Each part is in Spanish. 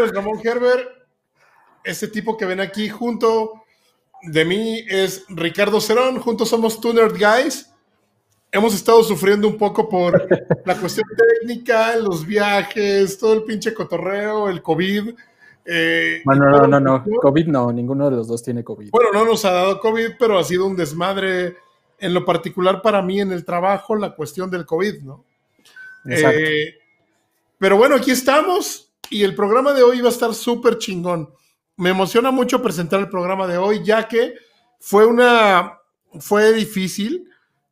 nombre es Ramón Gerber. Este tipo que ven aquí junto de mí es Ricardo Cerón. Juntos somos Tuner Guys. Hemos estado sufriendo un poco por la cuestión técnica, los viajes, todo el pinche cotorreo, el COVID. Eh, bueno, no, no, no, COVID no, ninguno de los dos tiene COVID. Bueno, no nos ha dado COVID, pero ha sido un desmadre en lo particular para mí en el trabajo, la cuestión del COVID, ¿no? Exacto. Eh, pero bueno, aquí estamos y el programa de hoy va a estar súper chingón. Me emociona mucho presentar el programa de hoy, ya que fue una, fue difícil,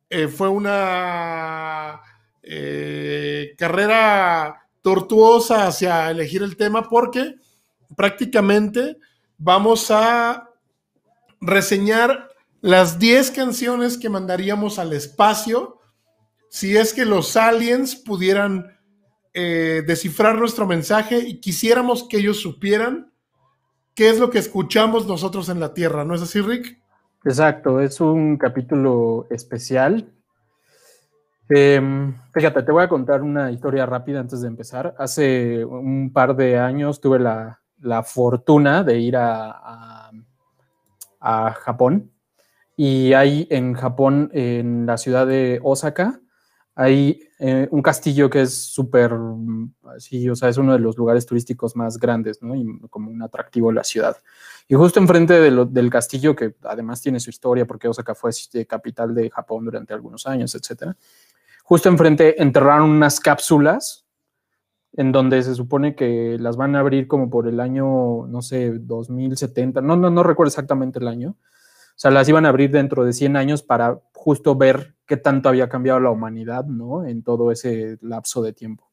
eh, fue una eh, carrera tortuosa hacia elegir el tema, porque prácticamente vamos a reseñar las 10 canciones que mandaríamos al espacio si es que los aliens pudieran eh, descifrar nuestro mensaje y quisiéramos que ellos supieran qué es lo que escuchamos nosotros en la Tierra, ¿no es así, Rick? Exacto, es un capítulo especial. Em, fíjate, te voy a contar una historia rápida antes de empezar. Hace un par de años tuve la, fortuna de ir a, a Japón y hay en Japón, en la ciudad de Osaka, hay eh, un castillo que es súper, sí, o sea, es uno de los lugares turísticos más grandes, ¿no? Y como un atractivo de la ciudad. Y justo enfrente del castillo, que además tiene su historia, porque Osaka fue capital de Japón durante algunos años, etcétera. Justo enfrente enterraron unas cápsulas en donde se supone que las van a abrir como por el año, no sé, 2070, no, no, no recuerdo exactamente el año, sea, las iban a abrir dentro de 100 años para justo ver qué tanto había cambiado la humanidad, ¿no? En todo ese lapso de tiempo.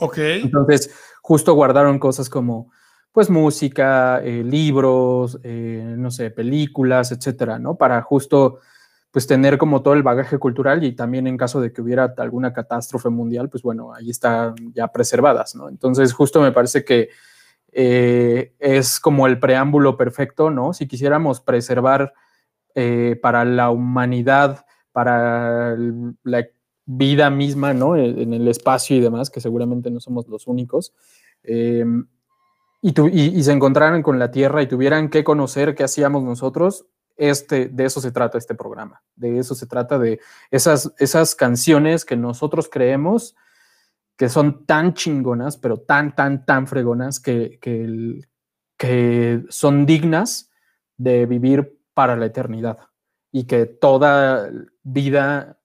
Ok. Entonces, justo guardaron cosas como, pues, música, eh, libros, eh, no sé, películas, etcétera, ¿no? Para justo, pues, tener como todo el bagaje cultural y también en caso de que hubiera alguna catástrofe mundial, pues, bueno, ahí están ya preservadas, ¿no? Entonces, justo me parece que eh, es como el preámbulo perfecto, ¿no? Si quisiéramos preservar eh, para la humanidad, para la vida misma, ¿no? E, en el espacio y demás, que seguramente no somos los únicos. Eh, y, se encontraran con la Tierra y tuvieran que conocer qué hacíamos nosotros, este, de eso se trata este programa, de eso se trata de esas, esas canciones que nosotros creemos que son tan chingonas, pero tan, tan, tan fregonas que, que, que son dignas de vivir para la eternidad y que toda vida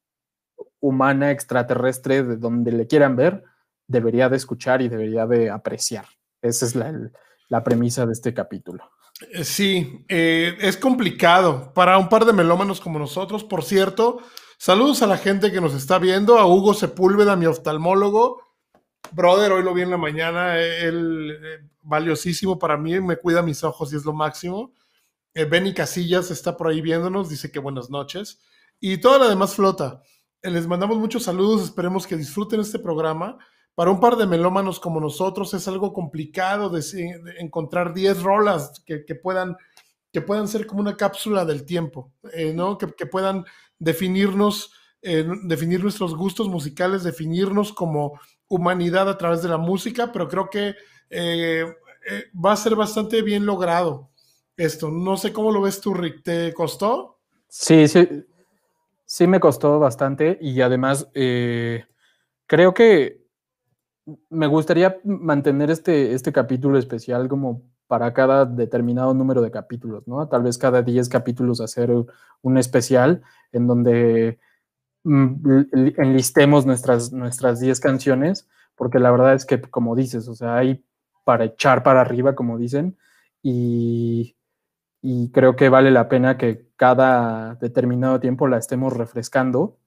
humana extraterrestre de donde le quieran ver debería de escuchar y debería de apreciar. Esa es la, premisa de este capítulo. Eh, sí, eh, es complicado para un par de melómanos como nosotros. Por cierto, saludos a la gente que nos está viendo, a Hugo Sepúlveda, mi oftalmólogo. Brother, hoy lo vi en la mañana, él, eh, valiosísimo para mí, me cuida mis ojos y es lo máximo. Eh, Benny Casillas está por ahí viéndonos, dice que buenas noches. Y toda la demás flota. Eh, les mandamos muchos saludos, esperemos que disfruten este programa. Para un par de melómanos como nosotros es algo complicado de, encontrar 10 rolas que, puedan, que puedan ser como una cápsula del tiempo, eh, ¿no? Que, puedan definirnos, definir nuestros gustos musicales, definirnos como humanidad a través de la música, pero creo que va a ser bastante bien logrado esto. No sé cómo lo ves tú, Rick. ¿Te costó? Sí, sí. Sí me costó bastante y además eh, creo que me gustaría mantener este, este capítulo especial como para cada determinado número de capítulos, ¿no? Tal vez cada 10 capítulos hacer un especial en donde mm, enlistemos nuestras, nuestras 10 canciones, porque la verdad es que, como dices, o sea, hay para echar para arriba, como dicen, y, y creo que vale la pena que cada determinado tiempo la estemos refrescando.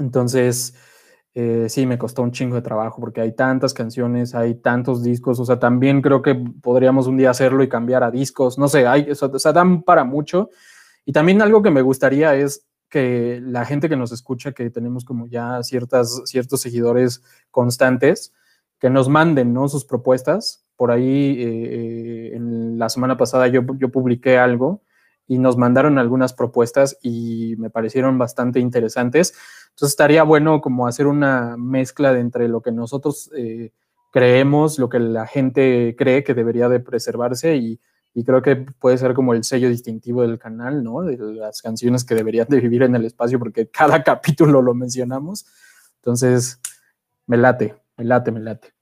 Entonces, eh, sí, me costó un chingo de trabajo porque hay tantas canciones, hay tantos discos, o sea, también creo que podríamos un día hacerlo y cambiar a discos, no sé, hay, o sea, dan para mucho. Y también algo que me gustaría es que la gente que nos escucha, que tenemos como ya ciertas, ciertos seguidores constantes, que nos manden ¿no? sus propuestas por ahí eh, en la semana pasada yo, yo publiqué algo y nos mandaron algunas propuestas y me parecieron bastante interesantes. Entonces estaría bueno como hacer una mezcla de entre lo que nosotros eh, creemos, lo que la gente cree que debería de preservarse y, y creo que puede ser como el sello distintivo del canal, ¿no? De las canciones que deberían de vivir en el espacio porque cada capítulo lo mencionamos. Entonces, me late, me late, me late.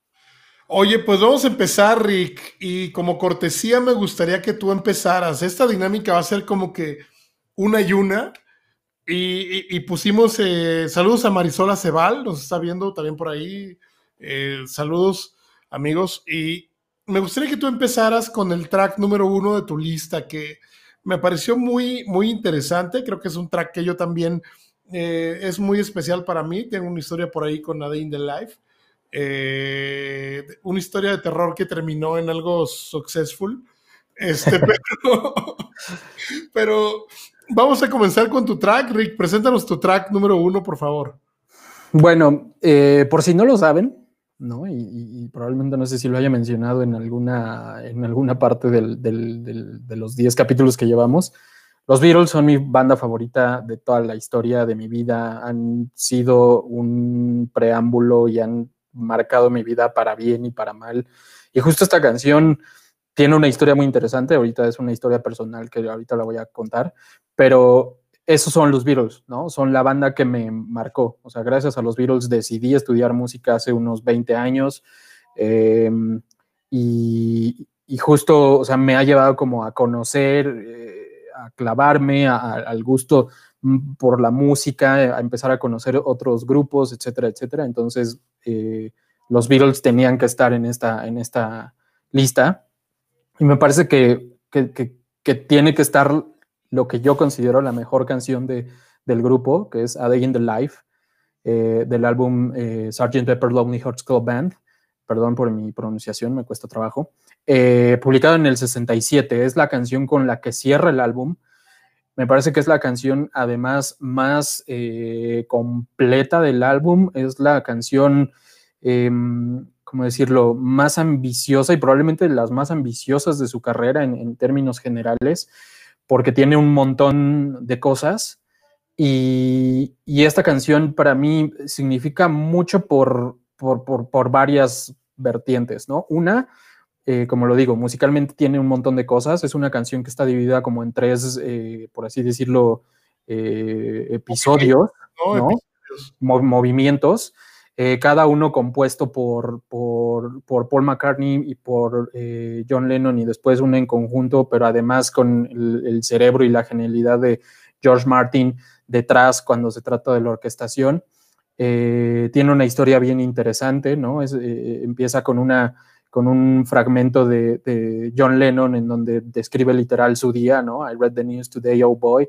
Oye, pues vamos a empezar, Rick, y como cortesía me gustaría que tú empezaras. Esta dinámica va a ser como que una y una. Y, pusimos eh, saludos a Marisola Cebal, nos está viendo también por ahí. Eh, saludos, amigos. Y me gustaría que tú empezaras con el track número uno de tu lista, que me pareció muy, muy interesante. Creo que es un track que yo también eh, es muy especial para mí. Tengo una historia por ahí con A Day in Life. una historia de terror que terminó en algo successful. Este, pero vamos a comenzar con tu track, Rick. Preséntanos tu track número uno, por favor. Bueno, eh, por si no lo saben, ¿no? Y, probablemente no sé si lo haya mencionado en alguna, en alguna parte de los 10 capítulos que llevamos. Los Beatles son mi banda favorita de toda la historia de mi vida. Han sido un preámbulo y han marcado mi vida para bien y para mal. Y justo esta canción tiene una historia muy interesante. Ahorita es una historia personal que ahorita la voy a contar, pero esos son los Beatles, ¿no? Son la banda que me marcó. O sea, gracias a los Beatles decidí estudiar música hace unos 20 años. Em, y, justo, o sea, me ha llevado como a conocer, eh, a clavarme al gusto por la música, a empezar a conocer otros grupos, etcétera, etcétera. Entonces, eh, los Beatles tenían que estar en esta, en esta lista. Y me parece que, que tiene que estar lo que yo considero la mejor canción de, del grupo, que es A Day in the Life, eh, del álbum eh, Sgt. Pepper Lonely Hearts Club Band. Perdón por mi pronunciación, me cuesta trabajo. Eh, publicado en el 67, es la canción con la que cierra el álbum. Me parece que es la canción además más completa del álbum. Es la canción, em, ¿cómo decirlo?, más ambiciosa y probablemente las más ambiciosas de su carrera en, términos generales porque tiene un montón de cosas. Y, esta canción para mí significa mucho por, por, varias vertientes, ¿no? Una, eh, como lo digo, musicalmente tiene un montón de cosas. Es una canción que está dividida como en tres, eh, por así decirlo, eh, episodios, ¿no? movimientos. Cada uno compuesto por, por, Paul McCartney y por John Lennon y después uno en conjunto, pero además con el, cerebro y la genialidad de George Martin detrás cuando se trata de la orquestación. Tiene una historia bien interesante, ¿no? empieza con, una, con un fragmento de, John Lennon en donde describe literal su día, ¿no? I read the news today, oh boy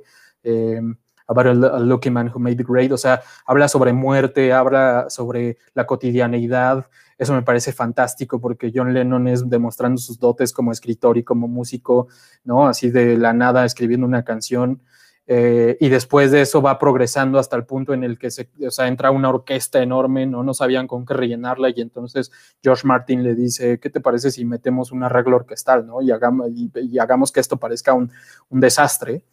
about a, lucky man who made it great, o sea, habla sobre muerte, habla sobre la cotidianeidad, eso me parece fantástico porque John Lennon es demostrando sus dotes como escritor y como músico, ¿no? Así de la nada escribiendo una canción. Eh, y después de eso va progresando hasta el punto en el que se, o sea, entra una orquesta enorme, ¿no? no sabían con qué rellenarla y entonces George Martin le dice, ¿qué te parece si metemos un arreglo orquestal ¿no? y, hagamos, y, hagamos que esto parezca un, un desastre?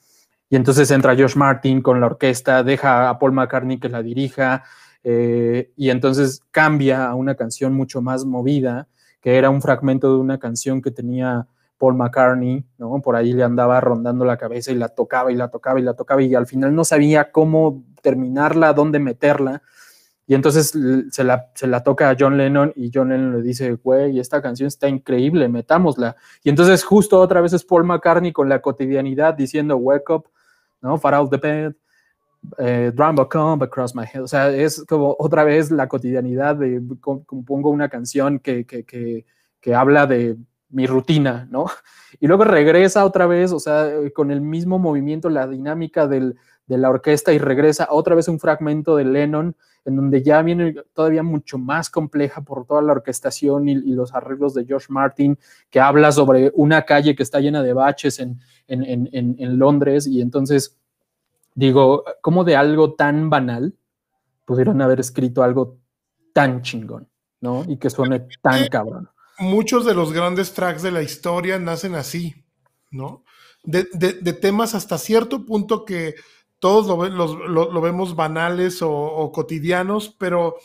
Y entonces entra Josh Martin con la orquesta, deja a Paul McCartney que la dirija, eh, y entonces cambia a una canción mucho más movida, que era un fragmento de una canción que tenía Paul McCartney, ¿no? Por ahí le andaba rondando la cabeza y la tocaba y la tocaba y la tocaba y al final no sabía cómo terminarla, dónde meterla. Y entonces se la, se la toca a John Lennon y John Lennon le dice, güey, esta canción está increíble, metámosla. Y entonces justo otra vez es Paul McCartney con la cotidianidad diciendo, wake up, ¿no? Far out the bed, eh, drum come across my head. O sea, es como otra vez la cotidianidad de compongo una canción que, que, que, que, habla de mi rutina, ¿no? Y luego regresa otra vez, o sea, con el mismo movimiento, la dinámica del, de la orquesta y regresa otra vez un fragmento de Lennon en donde ya viene todavía mucho más compleja por toda la orquestación y, los arreglos de George Martin, que habla sobre una calle que está llena de baches en, en, Londres y entonces digo, ¿cómo de algo tan banal pudieron haber escrito algo tan chingón, ¿no? Y que suene tan cabrón. Muchos de los grandes tracks de la historia nacen así, ¿no? De, temas hasta cierto punto que todos lo, vemos banales o, cotidianos, pero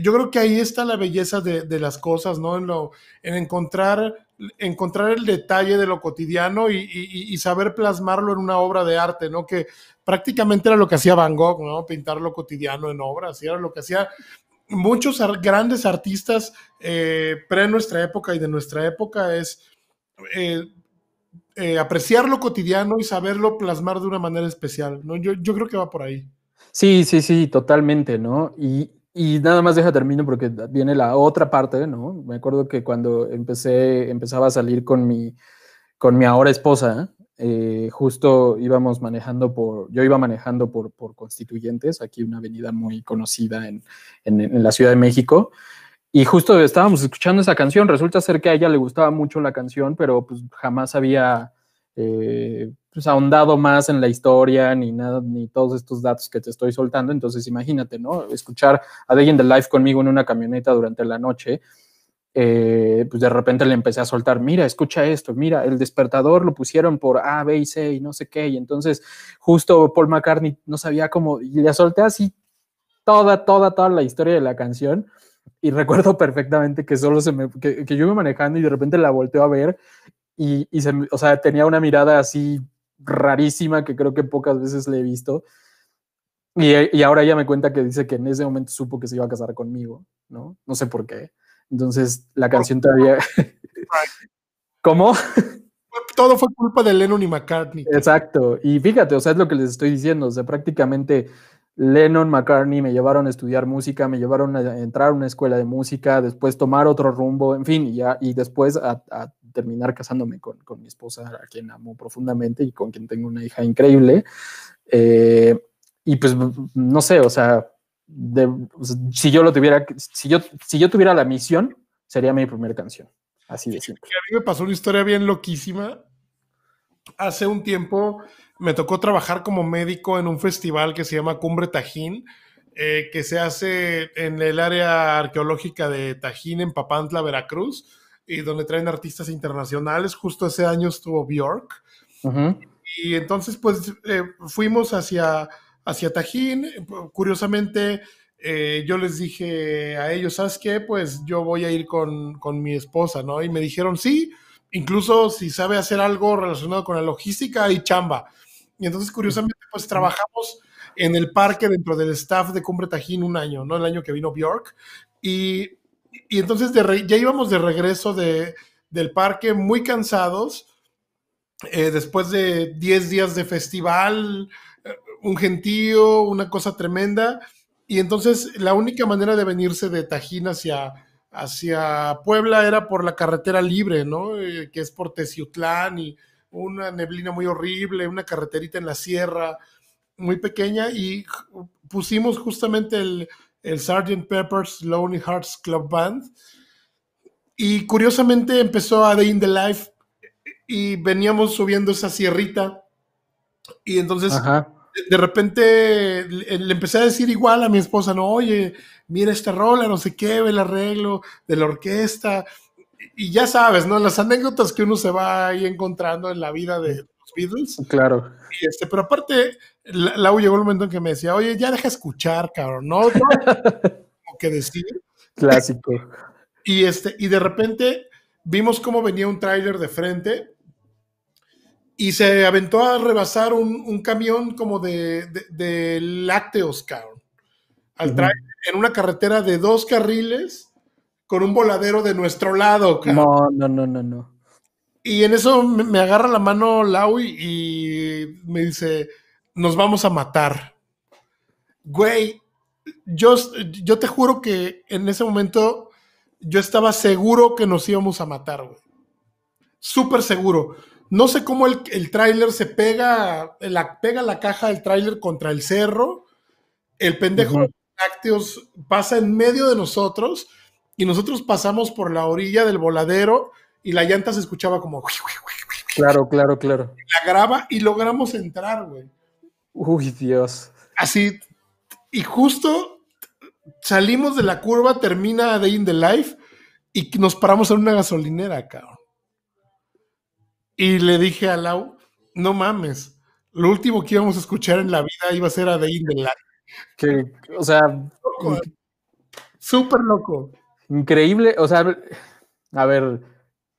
yo creo que ahí está la belleza de, las cosas, ¿no? En, lo, en encontrar, encontrar el detalle de lo cotidiano y, saber plasmarlo en una obra de arte, ¿no? Que prácticamente era lo que hacía Van Gogh, ¿no? Pintar lo cotidiano en obras, y era lo que hacía muchos grandes artistas eh, pre nuestra época y de nuestra época, es eh, eh, apreciar lo cotidiano y saberlo plasmar de una manera especial, ¿no? Yo, yo creo que va por ahí. Sí, sí, sí, totalmente, ¿no? Y, y nada más deja termino porque viene la otra parte, ¿no? Me acuerdo que cuando empecé, empezaba a salir con mi, con mi ahora esposa, eh, justo íbamos manejando por, yo iba manejando por, por Constituyentes, aquí una avenida muy conocida en, en, la Ciudad de México, y justo estábamos escuchando esa canción, resulta ser que a ella le gustaba mucho la canción, pero pues jamás había eh, pues, ahondado más en la historia, ni nada, ni todos estos datos que te estoy soltando. Entonces, imagínate, ¿no? Escuchar a Day in the Life conmigo en una camioneta durante la noche. Eh, pues de repente le empecé a soltar, mira, escucha esto, mira, el despertador lo pusieron por A, B y C y no sé qué, y entonces justo Paul McCartney no sabía cómo, y le solté así toda, toda, toda la historia de la canción, y recuerdo perfectamente que solo se me, que, yo iba manejando y de repente la volteo a ver y, y se, o sea, tenía una mirada así rarísima que creo que pocas veces le he visto. Y, y, ahora ella me cuenta que dice que en ese momento supo que se iba a casar conmigo, ¿no? No sé por qué. Entonces, la canción todavía... ¿Cómo? Todo fue culpa de Lennon y McCartney. Exacto. Y fíjate, o sea, es lo que les estoy diciendo. O sea, prácticamente Lennon, McCartney me llevaron a estudiar música, me llevaron a entrar a una escuela de música, después tomar otro rumbo, en fin, y, ya, y después a, a terminar casándome con, con, mi esposa, a quien amo profundamente y con quien tengo una hija increíble. Eh, y pues, no sé, o sea, de, si yo lo tuviera, si yo, si yo tuviera la misión, sería mi primera canción. Así de simple. A mí me pasó una historia bien loquísima. Hace un tiempo me tocó trabajar como médico en un festival que se llama Cumbre Tajín, eh, que se hace en el área arqueológica de Tajín, en Papantla, Veracruz y donde traen artistas internacionales. Justo ese año estuvo Bjork. Y entonces, pues, eh, fuimos hacia, hacia Tajín. Curiosamente, eh, yo les dije a ellos, ¿sabes qué? Pues yo voy a ir con, con, mi esposa, ¿no? Y me dijeron, sí, incluso si sabe hacer algo relacionado con la logística y chamba. Y entonces, curiosamente, pues trabajamos en el parque dentro del staff de Cumbre Tajín un año, ¿no? El año que vino Bjork. Y y entonces ya íbamos de regreso de, del parque muy cansados, eh, después de 10 días de festival, eh, un gentío, una cosa tremenda. Y entonces la única manera de venirse de Tajín hacia, hacia Puebla era por la carretera libre, ¿no? Eh, que es por Teciutlán y una neblina muy horrible, una carreterita en la sierra muy pequeña y pusimos justamente el, el Sgt. Pepper's Lonely Hearts Club Band. Y curiosamente empezó a Day in the Life y veníamos subiendo esa sierrita. Y entonces de repente le, empecé a decir igual a mi esposa, no, oye, mira esta rola, no sé qué, ve el arreglo de la orquesta. Y ya sabes, ¿no? Las anécdotas que uno se va ahí encontrando en la vida de los Beatles. Claro. Y este, pero aparte, Lau llegó el momento en que me decía, oye, ya deja escuchar, cabrón, ¿no? como que decir. Clásico. Y, este, y de repente vimos cómo venía un tráiler de frente y se aventó a rebasar un, un camión como de, de, lácteos, cabrón. Al en una carretera de dos carriles con un voladero de nuestro lado, cabrón. No, no, no, no, no. Y en eso me, me agarra la mano Lau y me dice, nos vamos a matar. Güey, yo, yo te juro que en ese momento yo estaba seguro que nos íbamos a matar, güey. Súper seguro. No sé cómo el, el tráiler se pega, la, pega la caja del tráiler contra el cerro. El pendejo de lácteos pasa en medio de nosotros y nosotros pasamos por la orilla del voladero y la llanta se escuchaba como... Claro, claro, claro. La graba y logramos entrar, güey. Uy, Dios. Así, y justo salimos de la curva, termina Day in the Life y nos paramos en una gasolinera, cabrón. Y le dije a Lau, no mames, lo último que íbamos a escuchar en la vida iba a ser a Day in the Life. Que, o sea, Súper loco. Increíble, o sea, a ver,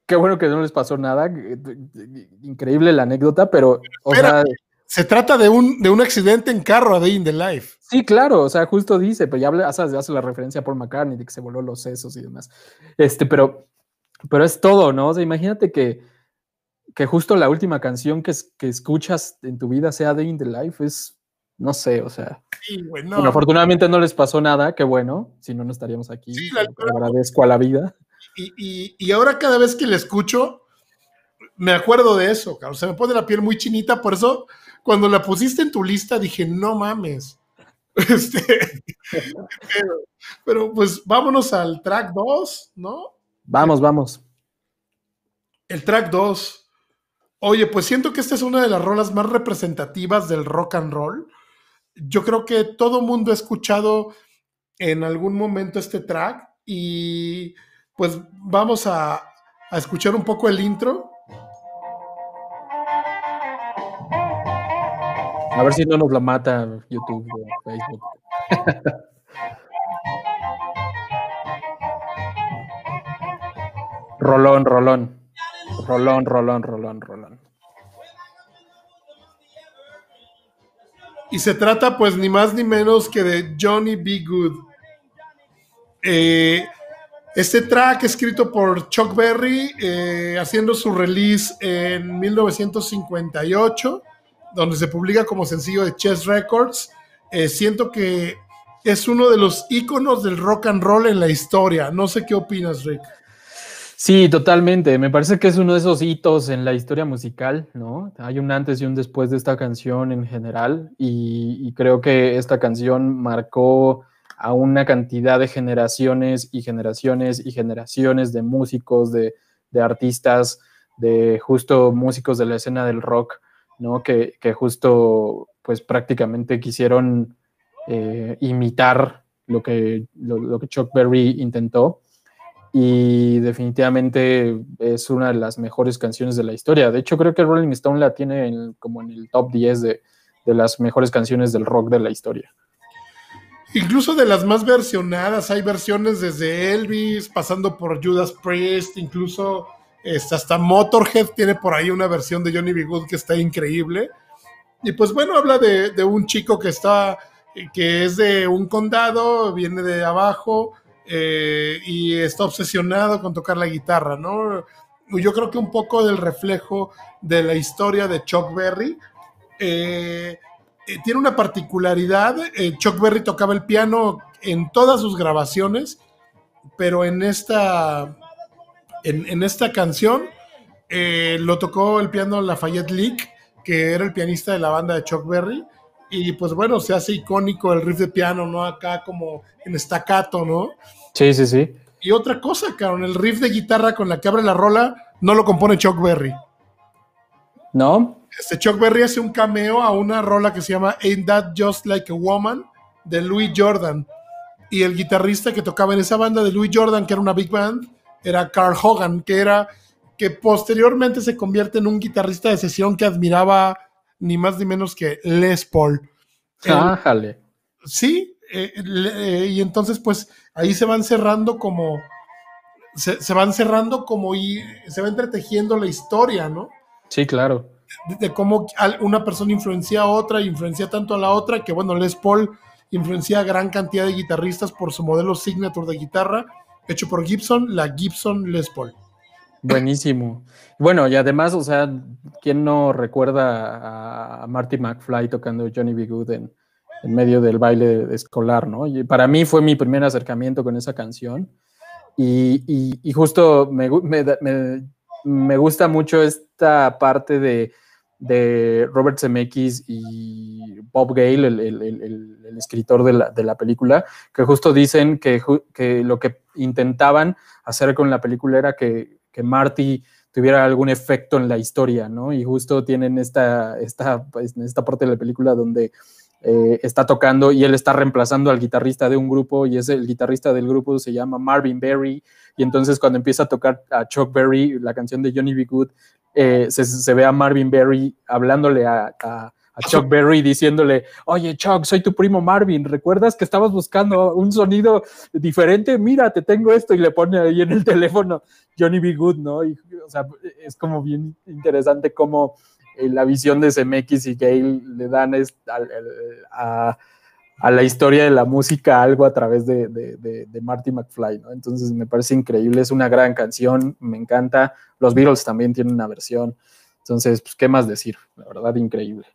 qué bueno que no les pasó nada. Increíble la anécdota, pero, o sea. Se trata de un, de un accidente en carro a Day in the Life. Sí, claro, o sea, justo dice, pero ya hace, hace la referencia a Paul McCartney de que se voló los sesos y demás. Este, pero, pero es todo, ¿no? O sea, imagínate que, que justo la última canción que, que escuchas en tu vida sea Day in the Life, es, no sé, o sea. Sí, bueno. afortunadamente no les pasó nada, qué bueno, si no, no estaríamos aquí. Sí, agradezco a la vida. Y, ahora cada vez que le escucho, me acuerdo de eso, Se me pone la piel muy chinita, por eso cuando la pusiste en tu lista dije, no mames. Este, pero, pues vámonos al track 2, ¿no? Vamos, vamos. El track 2. Oye, pues siento que esta es una de las rolas más representativas del rock and roll. Yo creo que todo mundo ha escuchado en algún momento este track y pues vamos a, a escuchar un poco el intro. A ver si no nos la mata YouTube o Facebook. rolón, rolón. Rolón, rolón, rolón, rolón. Y se trata pues ni más ni menos que de Johnny B. Good. Eh, este track escrito por Chuck Berry, eh, haciendo su release en 1958, donde se publica como sencillo de Chess Records, eh, siento que es uno de los íconos del rock and roll en la historia. No sé qué opinas, Rick. Sí, totalmente. Me parece que es uno de esos hitos en la historia musical, ¿no? Hay un antes y un después de esta canción en general y creo que esta canción marcó a una cantidad de generaciones y generaciones y generaciones de músicos, de, artistas, de justo músicos de la escena del rock, ¿no? Que, justo, pues prácticamente quisieron eh, imitar lo que, lo, que Chuck Berry intentó. Y definitivamente es una de las mejores canciones de la historia. De hecho, creo que Rolling Stone la tiene como en el top 10 de, de las mejores canciones del rock de la historia. Incluso de las más versionadas, hay versiones desde Elvis, pasando por Judas Priest, incluso este, hasta Motorhead tiene por ahí una versión de Johnny B. Good que está increíble. Y pues bueno, habla de, un chico que está, que es de un condado, viene de abajo eh, y está obsesionado con tocar la guitarra, ¿no? Yo creo que un poco del reflejo de la historia de Chuck Berry. Eh, eh, tiene una particularidad. Eh, Chuck Berry tocaba el piano en todas sus grabaciones, pero en esta, en, esta canción eh, lo tocó el piano Lafayette Leak, que era el pianista de la banda de Chuck Berry. Y pues bueno, se hace icónico el riff de piano, ¿no? Acá como en staccato, ¿no? Sí, sí, sí. Y otra cosa, cabrón, el riff de guitarra con la que abre la rola no lo compone Chuck Berry. ¿No? Este Chuck Berry hace un cameo a una rola que se llama Ain't That Just Like a Woman de Louis Jordan. Y el guitarrista que tocaba en esa banda de Louis Jordan, que era una big band, era Carl Hogan, que era que posteriormente se convierte en un guitarrista de sesión que admiraba ni más ni menos que Les Paul. Ájale. sí, eh, eh, y entonces pues ahí se van cerrando como se, se, van cerrando como y se va entretejiendo la historia, ¿no? Sí, claro de, cómo una persona influencia a otra, influencia tanto a la otra, que bueno, Les Paul influencia a gran cantidad de guitarristas por su modelo signature de guitarra, hecho por Gibson, la Gibson Les Paul. Buenísimo. Bueno, y además, o sea, ¿quién no recuerda a Marty McFly tocando Johnny B. Good en, medio del baile escolar, ¿no? Para mí fue mi primer acercamiento con esa canción. Y, justo me, me gusta mucho esta parte de, Robert Zemeckis y Bob Gale, el, escritor de la, película, que justo dicen que, lo que intentaban hacer con la película era que, Marty tuviera algún efecto en la historia, ¿no? Y justo tienen esta, esta, pues, esta parte de la película donde eh, está tocando y él está reemplazando al guitarrista de un grupo y ese el guitarrista del grupo se llama Marvin Berry y entonces cuando empieza a tocar a Chuck Berry la canción de Johnny B. Good eh, se, ve a Marvin Berry hablándole a, Chuck Berry diciéndole, oye Chuck, soy tu primo Marvin, ¿recuerdas que estabas buscando un sonido diferente? Mira, te tengo esto y le pone ahí en el teléfono Johnny B. Good, ¿no? Y, o sea, es como bien interesante cómo la visión de CMX y Gale le dan a, la historia de la música algo a través de, de, Marty McFly, ¿no? Entonces me parece increíble, es una gran canción, me encanta. Los Beatles también tienen una versión. Entonces, pues, ¿qué más decir? La verdad, increíble.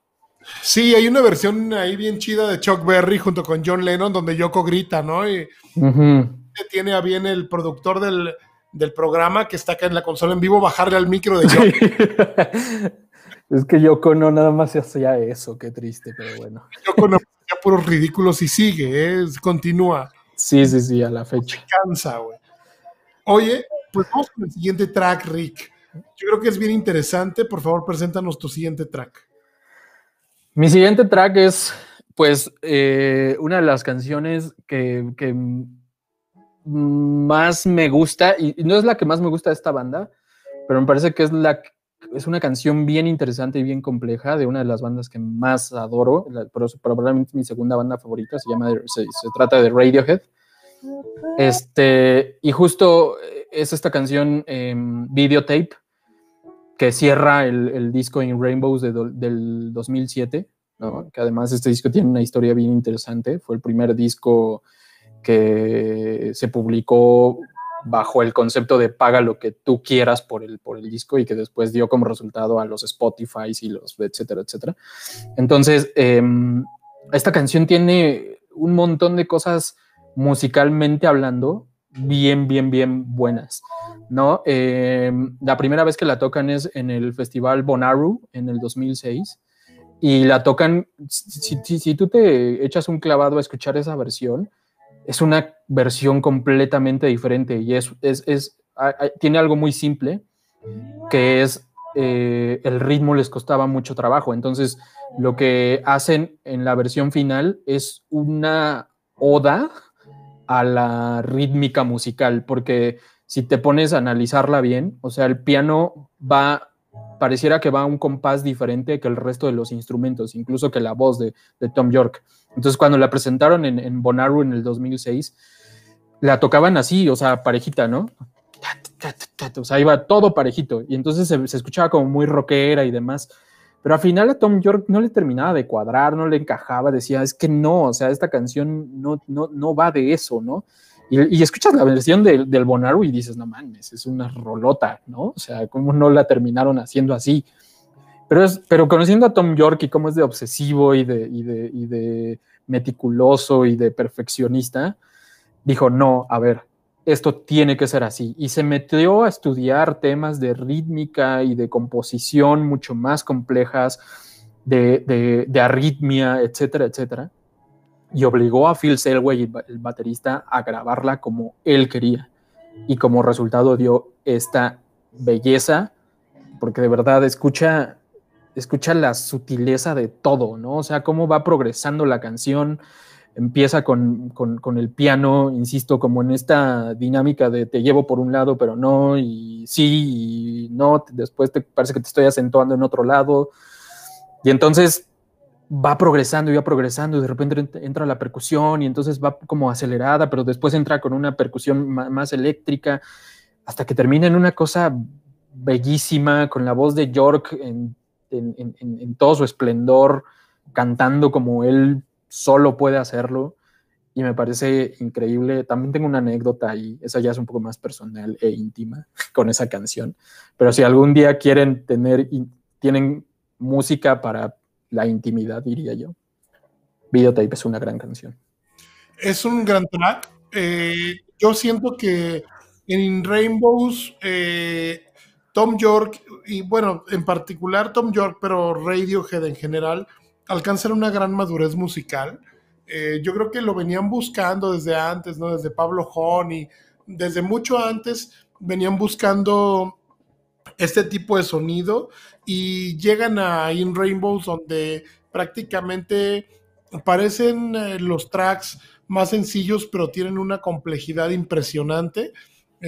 Sí, hay una versión ahí bien chida de Chuck Berry junto con John Lennon donde Yoko grita, ¿no? Y tiene a bien el productor del, programa que está acá en la consola en vivo bajarle al micro de Yoko. es que Yoko no nada más se hacía eso, qué triste, pero bueno. Yoko no hacía puros ridículos y sigue, ¿eh? continúa. Sí, sí, sí, a la fecha. Se cansa, güey. Oye, pues vamos con el siguiente track, Rick. Yo creo que es bien interesante. Por favor, preséntanos tu siguiente track. Mi siguiente track es, pues, eh, una de las canciones que, más me gusta, y, no es la que más me gusta de esta banda, pero me parece que es, la, es una canción bien interesante y bien compleja de una de las bandas que más adoro, pero probablemente mi segunda banda favorita, se llama, se, trata de Radiohead. Este, y justo es esta canción Videotape, que cierra el, disco In Rainbows del 2007, que además este disco tiene una historia bien interesante. Fue el primer disco que se publicó bajo el concepto de paga lo que tú quieras por el, por el disco y que después dio como resultado a los Spotify y los etcétera, etcétera. Entonces, em, esta canción tiene un montón de cosas musicalmente hablando bien, bien, bien buenas, ¿no? Em, la primera vez que la tocan es en el Festival Bonaru en el 2006 y la tocan, si, si, tú te echas un clavado a escuchar esa versión, es una versión completamente diferente y es, es, tiene algo muy simple, que es eh, el ritmo les costaba mucho trabajo, entonces lo que hacen en la versión final es una oda a la rítmica musical, porque si te pones a analizarla bien, o sea, el piano va, pareciera que va a un compás diferente que el resto de los instrumentos, incluso que la voz de, Tom York. Entonces, cuando la presentaron en, en en el 2006, la tocaban así, o sea, parejita, ¿no? O sea, iba todo parejito. Y entonces se, se escuchaba como muy rockera y demás. Pero al final a Tom York no le terminaba de cuadrar, no le encajaba, decía, es que no, o sea, esta canción no, no, no va de eso, ¿no? Y, escuchas la versión del, del Bonaru y dices, no mames, es una rolota, ¿no? O sea, ¿cómo no la terminaron haciendo así? Pero, es, pero conociendo a Tom York y cómo es de obsesivo y de, y de, y de meticuloso y de perfeccionista, dijo, no, a ver, esto tiene que ser así. Y se metió a estudiar temas de rítmica y de composición mucho más complejas, de, de, arritmia, etcétera, etcétera. Y obligó a Phil Selway, el baterista, a grabarla como él quería. Y como resultado dio esta belleza, porque de verdad escucha, escucha la sutileza de todo, ¿no? O sea, cómo va progresando la canción, empieza con, el piano, insisto, como en esta dinámica de te llevo por un lado, pero no, y sí, y no, después te parece que te estoy acentuando en otro lado. Y entonces va progresando y va progresando, y de repente entra la percusión y entonces va como acelerada, pero después entra con una percusión más eléctrica, hasta que termina en una cosa bellísima, con la voz de York en, en todo su esplendor, cantando como él solo puede hacerlo y me parece increíble. También tengo una anécdota y esa ya es un poco más personal e íntima con esa canción. Pero si algún día quieren tener, tienen música para la intimidad, diría yo. Videotape es una gran canción. Es un gran track. Eh, yo siento que en Rainbows, eh, Tom York, y bueno, en particular Tom York, pero Radiohead en general, alcanzan una gran madurez musical. Eh, yo creo que lo venían buscando desde antes, ¿no? Desde Pablo Honey, desde mucho antes venían buscando este tipo de sonido y llegan a In Rainbows donde prácticamente parecen eh, los tracks más sencillos pero tienen una complejidad impresionante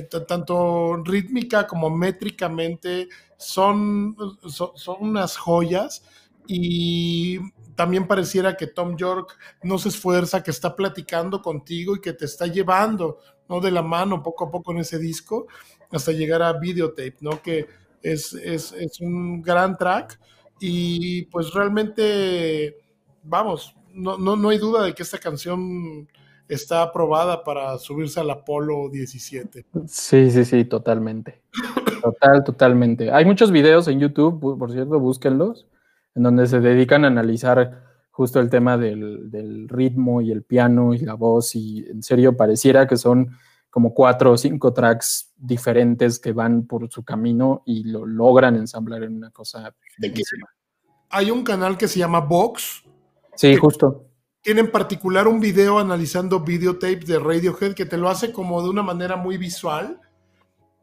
tanto rítmica como métricamente son, son, son unas joyas y también pareciera que Tom York no se esfuerza, que está platicando contigo y que te está llevando, ¿no? De la mano poco a poco en ese disco hasta llegar a videotape, ¿no? Que es, es, es un gran track y pues realmente, vamos, no, no, no hay duda de que esta canción está aprobada para subirse al Apolo 17. Sí, sí, sí, totalmente. Total, totalmente. Hay muchos videos en YouTube, por cierto, búsquenlos, en donde se dedican a analizar justo el tema del, del, ritmo y el piano y la voz y en serio pareciera que son como cuatro o cinco tracks diferentes que van por su camino y lo logran ensamblar en una cosa bellísima. Hay un canal que se llama Vox. Sí, justo. Tiene en particular un video analizando videotapes de Radiohead que te lo hace como de una manera muy visual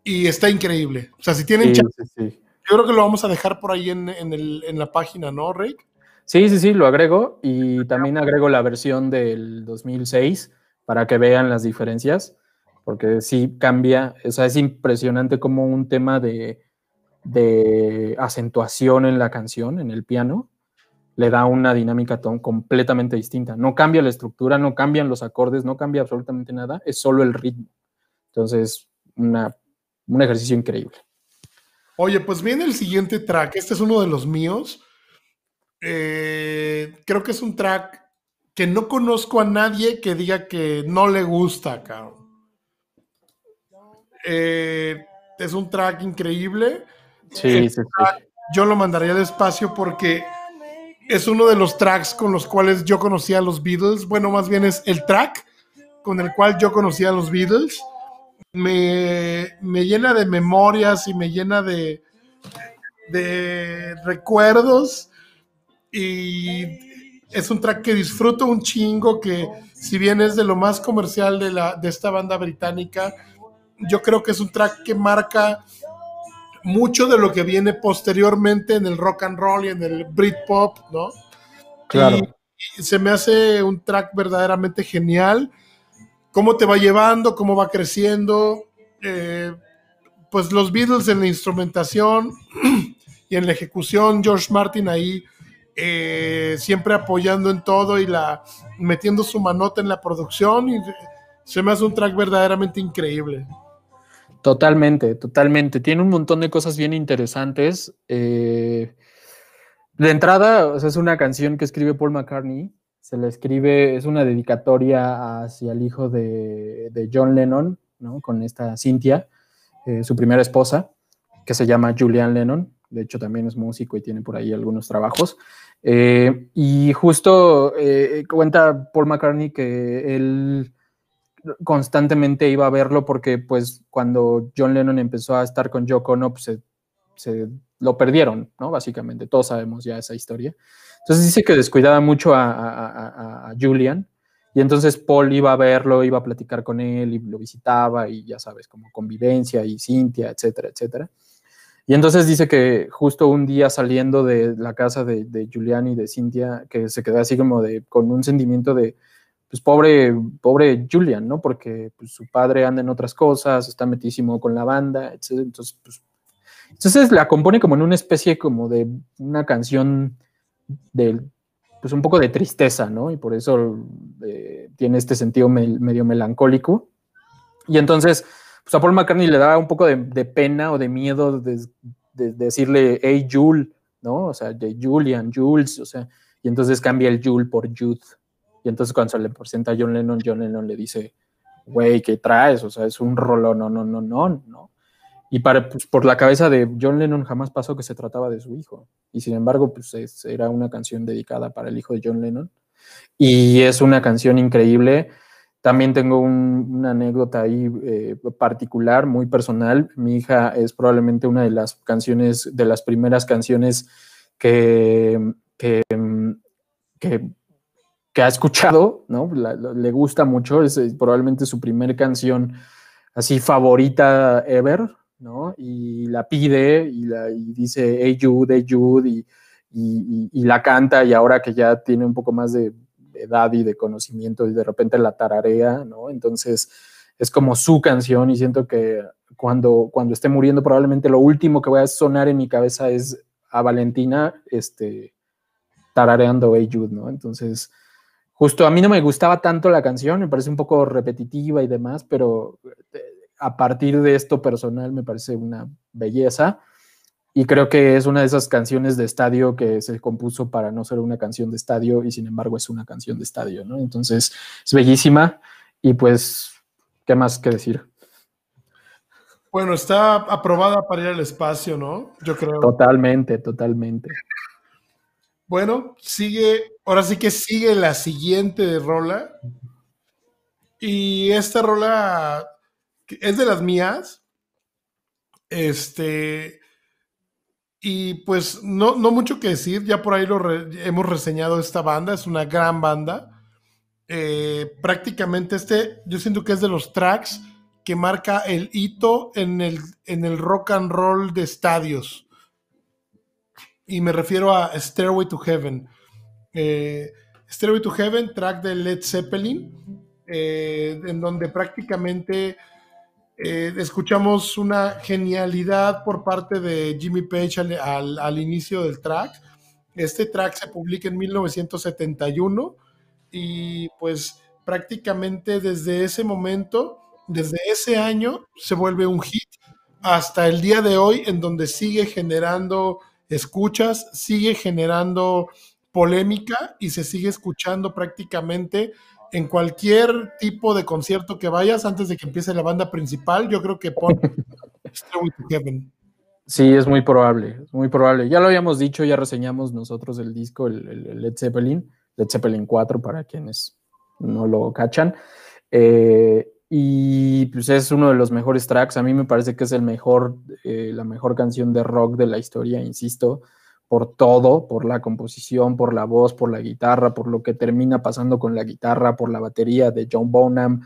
y está increíble. O sea, si tienen sí, sí, sí. Yo creo que lo vamos a dejar por ahí en, en, el, en la página, ¿no, Rick? Sí, sí, sí, lo agrego y también agrego la versión del 2006 para que vean las diferencias, porque sí cambia, o sea, es impresionante como un tema de, de acentuación en la canción, en el piano, le da una dinámica completamente distinta. No cambia la estructura, no cambian los acordes, no cambia absolutamente nada, es solo el ritmo. Entonces, una, un ejercicio increíble. Oye, pues viene el siguiente track. Este es uno de los míos. Eh, creo que es un track que no conozco a nadie que diga que no le gusta, cabrón. Eh, es un track increíble. Sí, sí, track, sí. Yo lo mandaría despacio porque es uno de los tracks con los cuales yo conocía a los Beatles. Bueno, más bien es el track con el cual yo conocía a los Beatles. Me, me llena de memorias y me llena de, de recuerdos. Y es un track que disfruto un chingo, que si bien es de lo más comercial de, la, de esta banda británica, yo creo que es un track que marca mucho de lo que viene posteriormente en el rock and roll y en el Britpop, ¿no? Claro. Y, se me hace un track verdaderamente genial. Cómo te va llevando, cómo va creciendo. Eh, pues los Beatles en la instrumentación y en la ejecución, George Martin ahí eh, siempre apoyando en todo y la metiendo su manota en la producción y se me hace un track verdaderamente increíble. Totalmente, totalmente. Tiene un montón de cosas bien interesantes. Eh, de entrada, es una canción que escribe Paul McCartney. Se la escribe, es una dedicatoria hacia el hijo de, de John Lennon, ¿no? Con esta Cynthia, eh, su primera esposa, que se llama Julian Lennon. De hecho, también es músico y tiene por ahí algunos trabajos. Eh, y justo eh, cuenta Paul McCartney que él constantemente iba a verlo porque pues cuando John Lennon empezó a estar con Yoko Ono, pues se, lo perdieron, ¿no? Básicamente, todos sabemos ya esa historia. Entonces dice que descuidaba mucho a, Julian y entonces Paul iba a verlo, iba a platicar con él y lo visitaba y ya sabes, como convivencia y Cintia, etcétera, etcétera. Y entonces dice que justo un día saliendo de la casa de, de Julian y de Cintia, que se quedó así como de, con un sentimiento de, pues pobre, pobre Julian, ¿no? Porque pues, su padre anda en otras cosas, está metísimo con la banda, etc. Entonces, pues, entonces la compone como en una especie como de una canción de, pues un poco de tristeza, ¿no? Y por eso eh, tiene este sentido me, medio melancólico. Y entonces, pues a Paul McCartney le da un poco de, pena o de miedo de, de, decirle, hey, Jules, ¿no? O sea, de Julian, Jules, o sea, y entonces cambia el Jules por Jude. Y entonces cuando se le presenta a John Lennon, John Lennon le dice, güey, ¿qué traes? O sea, es un rollo, no, no, no, no, no. Y para, pues, por la cabeza de John Lennon jamás pasó que se trataba de su hijo. Y sin embargo, pues es, era una canción dedicada para el hijo de John Lennon. Y es una canción increíble. También tengo un, una anécdota ahí eh, particular, muy personal. Mi hija es probablemente una de las canciones, de las primeras canciones que, que que ha escuchado, ¿no? Le gusta mucho, es probablemente su primer canción así favorita ever, ¿no? Y la pide y, dice, hey Jude, hey Jude, y, y, y, la canta y ahora que ya tiene un poco más de edad y de conocimiento y de repente la tararea, ¿no? Entonces es como su canción y siento que cuando, cuando esté muriendo probablemente lo último que voy a sonar en mi cabeza es a Valentina, este, tarareando Hey Jude, ¿no? Entonces, justo a mí no me gustaba tanto la canción, me parece un poco repetitiva y demás, pero eh, a partir de esto personal me parece una belleza y creo que es una de esas canciones de estadio que se compuso para no ser una canción de estadio y sin embargo es una canción de estadio, ¿no? Entonces es bellísima y pues, ¿qué más que decir? Bueno, está aprobada para ir al espacio, ¿no? Yo creo. Totalmente, totalmente. Bueno, sigue, ahora sí que sigue la siguiente rola. Y esta rola es de las mías. Este, y pues no, no mucho que decir, ya por ahí lo hemos reseñado esta banda, es una gran banda. Eh, prácticamente este, yo siento que es de los tracks que marca el hito en el, en el rock and roll de estadios. Y me refiero a Stairway to Heaven. Eh, to Heaven, track de Led Zeppelin, eh, en donde prácticamente eh, escuchamos una genialidad por parte de Jimmy Page al, inicio del track. Este track se publica en 1971 y pues prácticamente desde ese momento, desde ese año, se vuelve un hit hasta el día de hoy en donde sigue generando escuchas, sigue generando polémica y se sigue escuchando prácticamente en cualquier tipo de concierto que vayas antes de que empiece la banda principal, yo creo que pon Stairway to Heaven. Sí, es muy probable, muy probable. Ya lo habíamos dicho, ya reseñamos nosotros el disco, el, Led Zeppelin, Led Zeppelin 4 para quienes no lo cachan. Eh, y pues es uno de los mejores tracks. A mí me parece que es el mejor, eh, la mejor canción de rock de la historia, insisto por todo, por la composición, por la voz, por la guitarra, por lo que termina pasando con la guitarra, por la batería de John Bonham.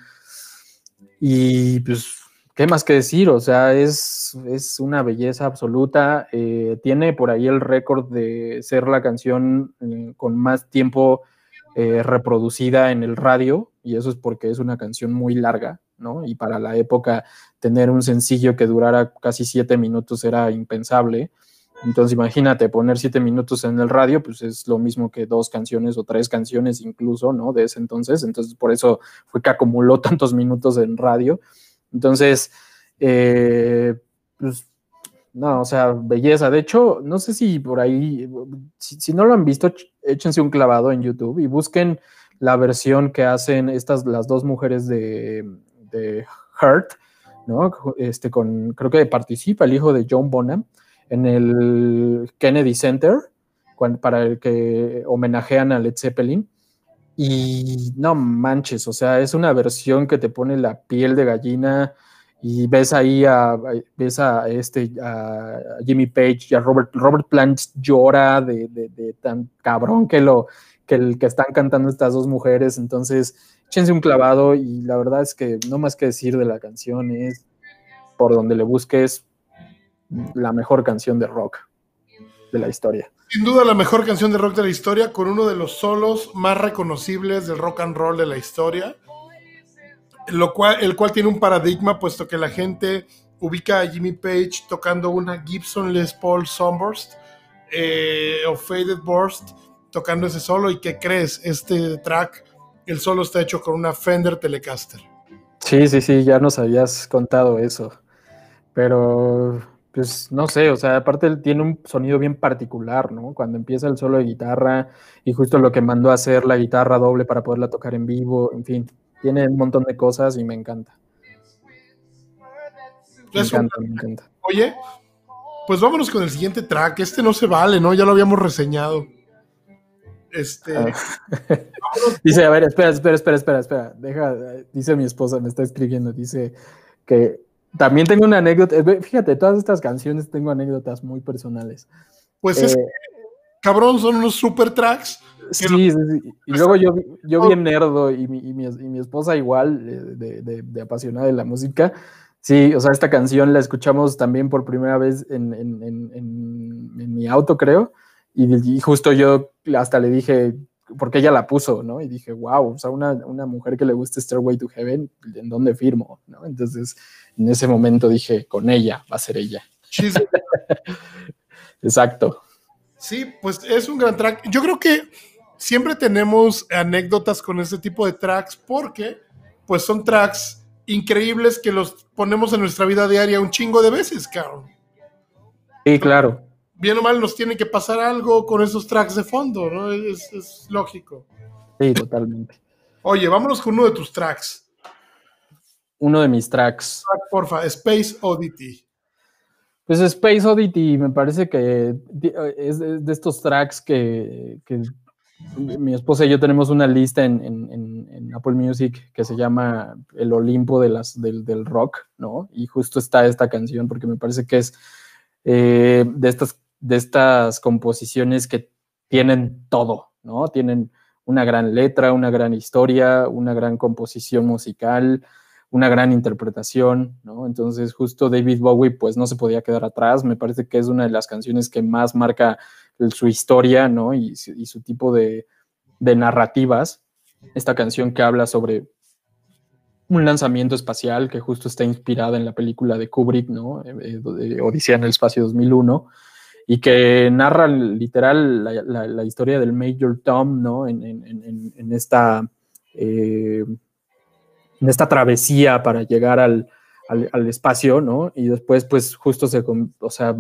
Y pues, ¿qué más que decir? O sea, es, es una belleza absoluta. Eh, tiene por ahí el récord de ser la canción eh, con más tiempo eh, reproducida en el radio, y eso es porque es una canción muy larga, ¿no? Y para la época tener un sencillo que durara casi siete minutos era impensable. Entonces imagínate poner siete minutos en el radio, pues es lo mismo que dos canciones o tres canciones incluso, ¿no? De ese entonces. Entonces por eso fue que acumuló tantos minutos en radio. Entonces, eh, pues no, o sea, belleza. De hecho, no sé si por ahí, si, no lo han visto, échense un clavado en YouTube y busquen la versión que hacen estas, las dos mujeres de, de Hurt, ¿no? Este, con, creo que participa el hijo de John Bonham en el Kennedy Center, para el que homenajean a Led Zeppelin. Y no manches, o sea, es una versión que te pone la piel de gallina y ves ahí a, ves a este a Jimmy Page y a Robert, Robert Plant llora de, tan cabrón que lo que, el, que están cantando estas dos mujeres. Entonces, échense un clavado y la verdad es que no más que decir de la canción es por donde le busques la mejor canción de rock de la historia. Sin duda la mejor canción de rock de la historia, con uno de los solos más reconocibles del rock and roll de la historia, lo cual, el cual tiene un paradigma, puesto que la gente ubica a Jimmy Page tocando una Gibson Les Paul Sunburst eh, o Faded Burst, tocando ese solo, y que crees, este track, el solo está hecho con una Fender Telecaster. Sí, sí, sí, ya nos habías contado eso, pero pues no sé, o sea, aparte tiene un sonido bien particular, ¿no? Cuando empieza el solo de guitarra y justo lo que mandó a hacer la guitarra doble para poderla tocar en vivo, en fin, tiene un montón de cosas y me encanta. Me encanta, me encanta. Oye, pues vámonos con el siguiente track. Este no se vale, ¿no? Ya lo habíamos reseñado. Este. Ah. dice, a ver, espera, espera, espera, espera, espera. Deja, dice mi esposa, me está escribiendo, dice que también tengo una anécdota. Fíjate, todas estas canciones tengo anécdotas muy personales. Pues es eh, cabrón, son unos super tracks. Sí, sí, sí, Y luego yo, yo bien nerdo y mi, y mi, esposa igual, eh, de, de, apasionada de la música. Sí, o sea, esta canción la escuchamos también por primera vez en, en, en, en mi auto, creo. Y, y, justo yo hasta le dije, porque ella la puso, ¿no? Y dije, wow, o sea, una, una mujer que le guste Stairway to Heaven, ¿en dónde firmo? ¿no? Entonces, en ese momento dije, con ella, va a ser ella. Exacto. Sí, pues es un gran track. Yo creo que siempre tenemos anécdotas con este tipo de tracks porque pues son tracks increíbles que los ponemos en nuestra vida diaria un chingo de veces, cabrón. Sí, claro. Bien o mal nos tiene que pasar algo con esos tracks de fondo, ¿no? Es, es lógico. Sí, totalmente. Oye, vámonos con uno de tus tracks. Uno de mis tracks. Porfa, Space Oddity. Pues Space Oddity me parece que es de estos tracks que, que mi esposa y yo tenemos una lista en, en, en, Apple Music que se llama El Olimpo de las, del, del, rock, ¿no? Y justo está esta canción porque me parece que es eh, de, estas, de estas composiciones que tienen todo, ¿no? Tienen una gran letra, una gran historia, una gran composición musical, una gran interpretación, ¿no? Entonces justo David Bowie pues no se podía quedar atrás, me parece que es una de las canciones que más marca su historia, ¿no? Y, su tipo de, narrativas. Esta canción que habla sobre un lanzamiento espacial que justo está inspirada en la película de Kubrick, ¿no? Eh, eh, Odisea en el espacio 2001 y que narra literal la, historia del Major Tom, ¿no? En, esta, eh, en esta travesía para llegar al, espacio, ¿no? Y después, pues, justo se, o sea,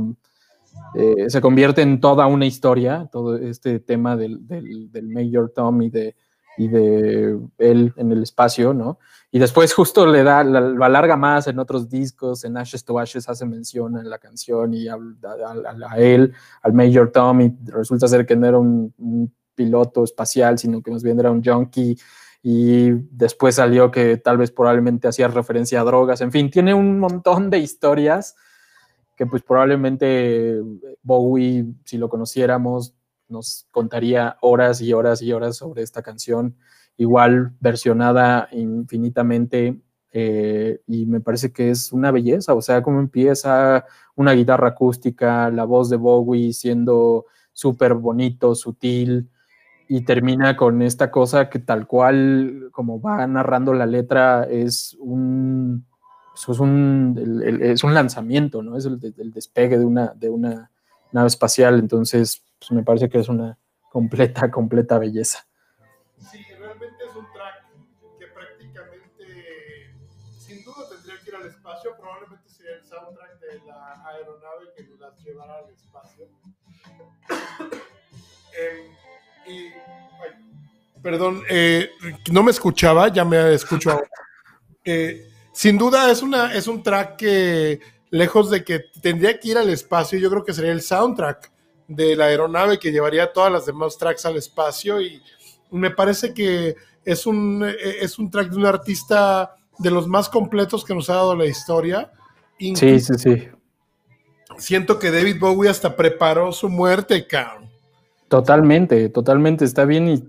eh, se convierte en toda una historia, todo este tema del, del, Major Tom y de, y de él en el espacio, ¿no? Y después justo le da, lo alarga más en otros discos, en Ashes to Ashes hace mención en la canción y a, a, él, al Major Tom, y resulta ser que no era un, un, piloto espacial, sino que más bien era un junkie, y después salió que tal vez probablemente hacía referencia a drogas, en fin, tiene un montón de historias que pues probablemente Bowie, si lo conociéramos, nos contaría horas y horas y horas sobre esta canción, igual versionada infinitamente, eh, y me parece que es una belleza, o sea, como empieza una guitarra acústica, la voz de Bowie siendo súper bonito, sutil, y termina con esta cosa que tal cual, como va narrando la letra, es un es un, es un lanzamiento, ¿no? Es el, despegue de una, de una nave espacial, entonces pues, me parece que es una completa, completa belleza. Sí, realmente es un track que prácticamente, sin duda tendría que ir al espacio, probablemente sería el soundtrack de la aeronave que nos las llevará al espacio. Em, y, perdón, eh, no me escuchaba, ya me escucho ahora. Eh, sin duda es, una, es un track que, lejos de que tendría que ir al espacio, yo creo que sería el soundtrack de la aeronave que llevaría todas las demás tracks al espacio y me parece que es un, es un track de un artista de los más completos que nos ha dado la historia. sí, sí, sí. Siento que David Bowie hasta preparó su muerte, cabrón. Totalmente, totalmente, está bien y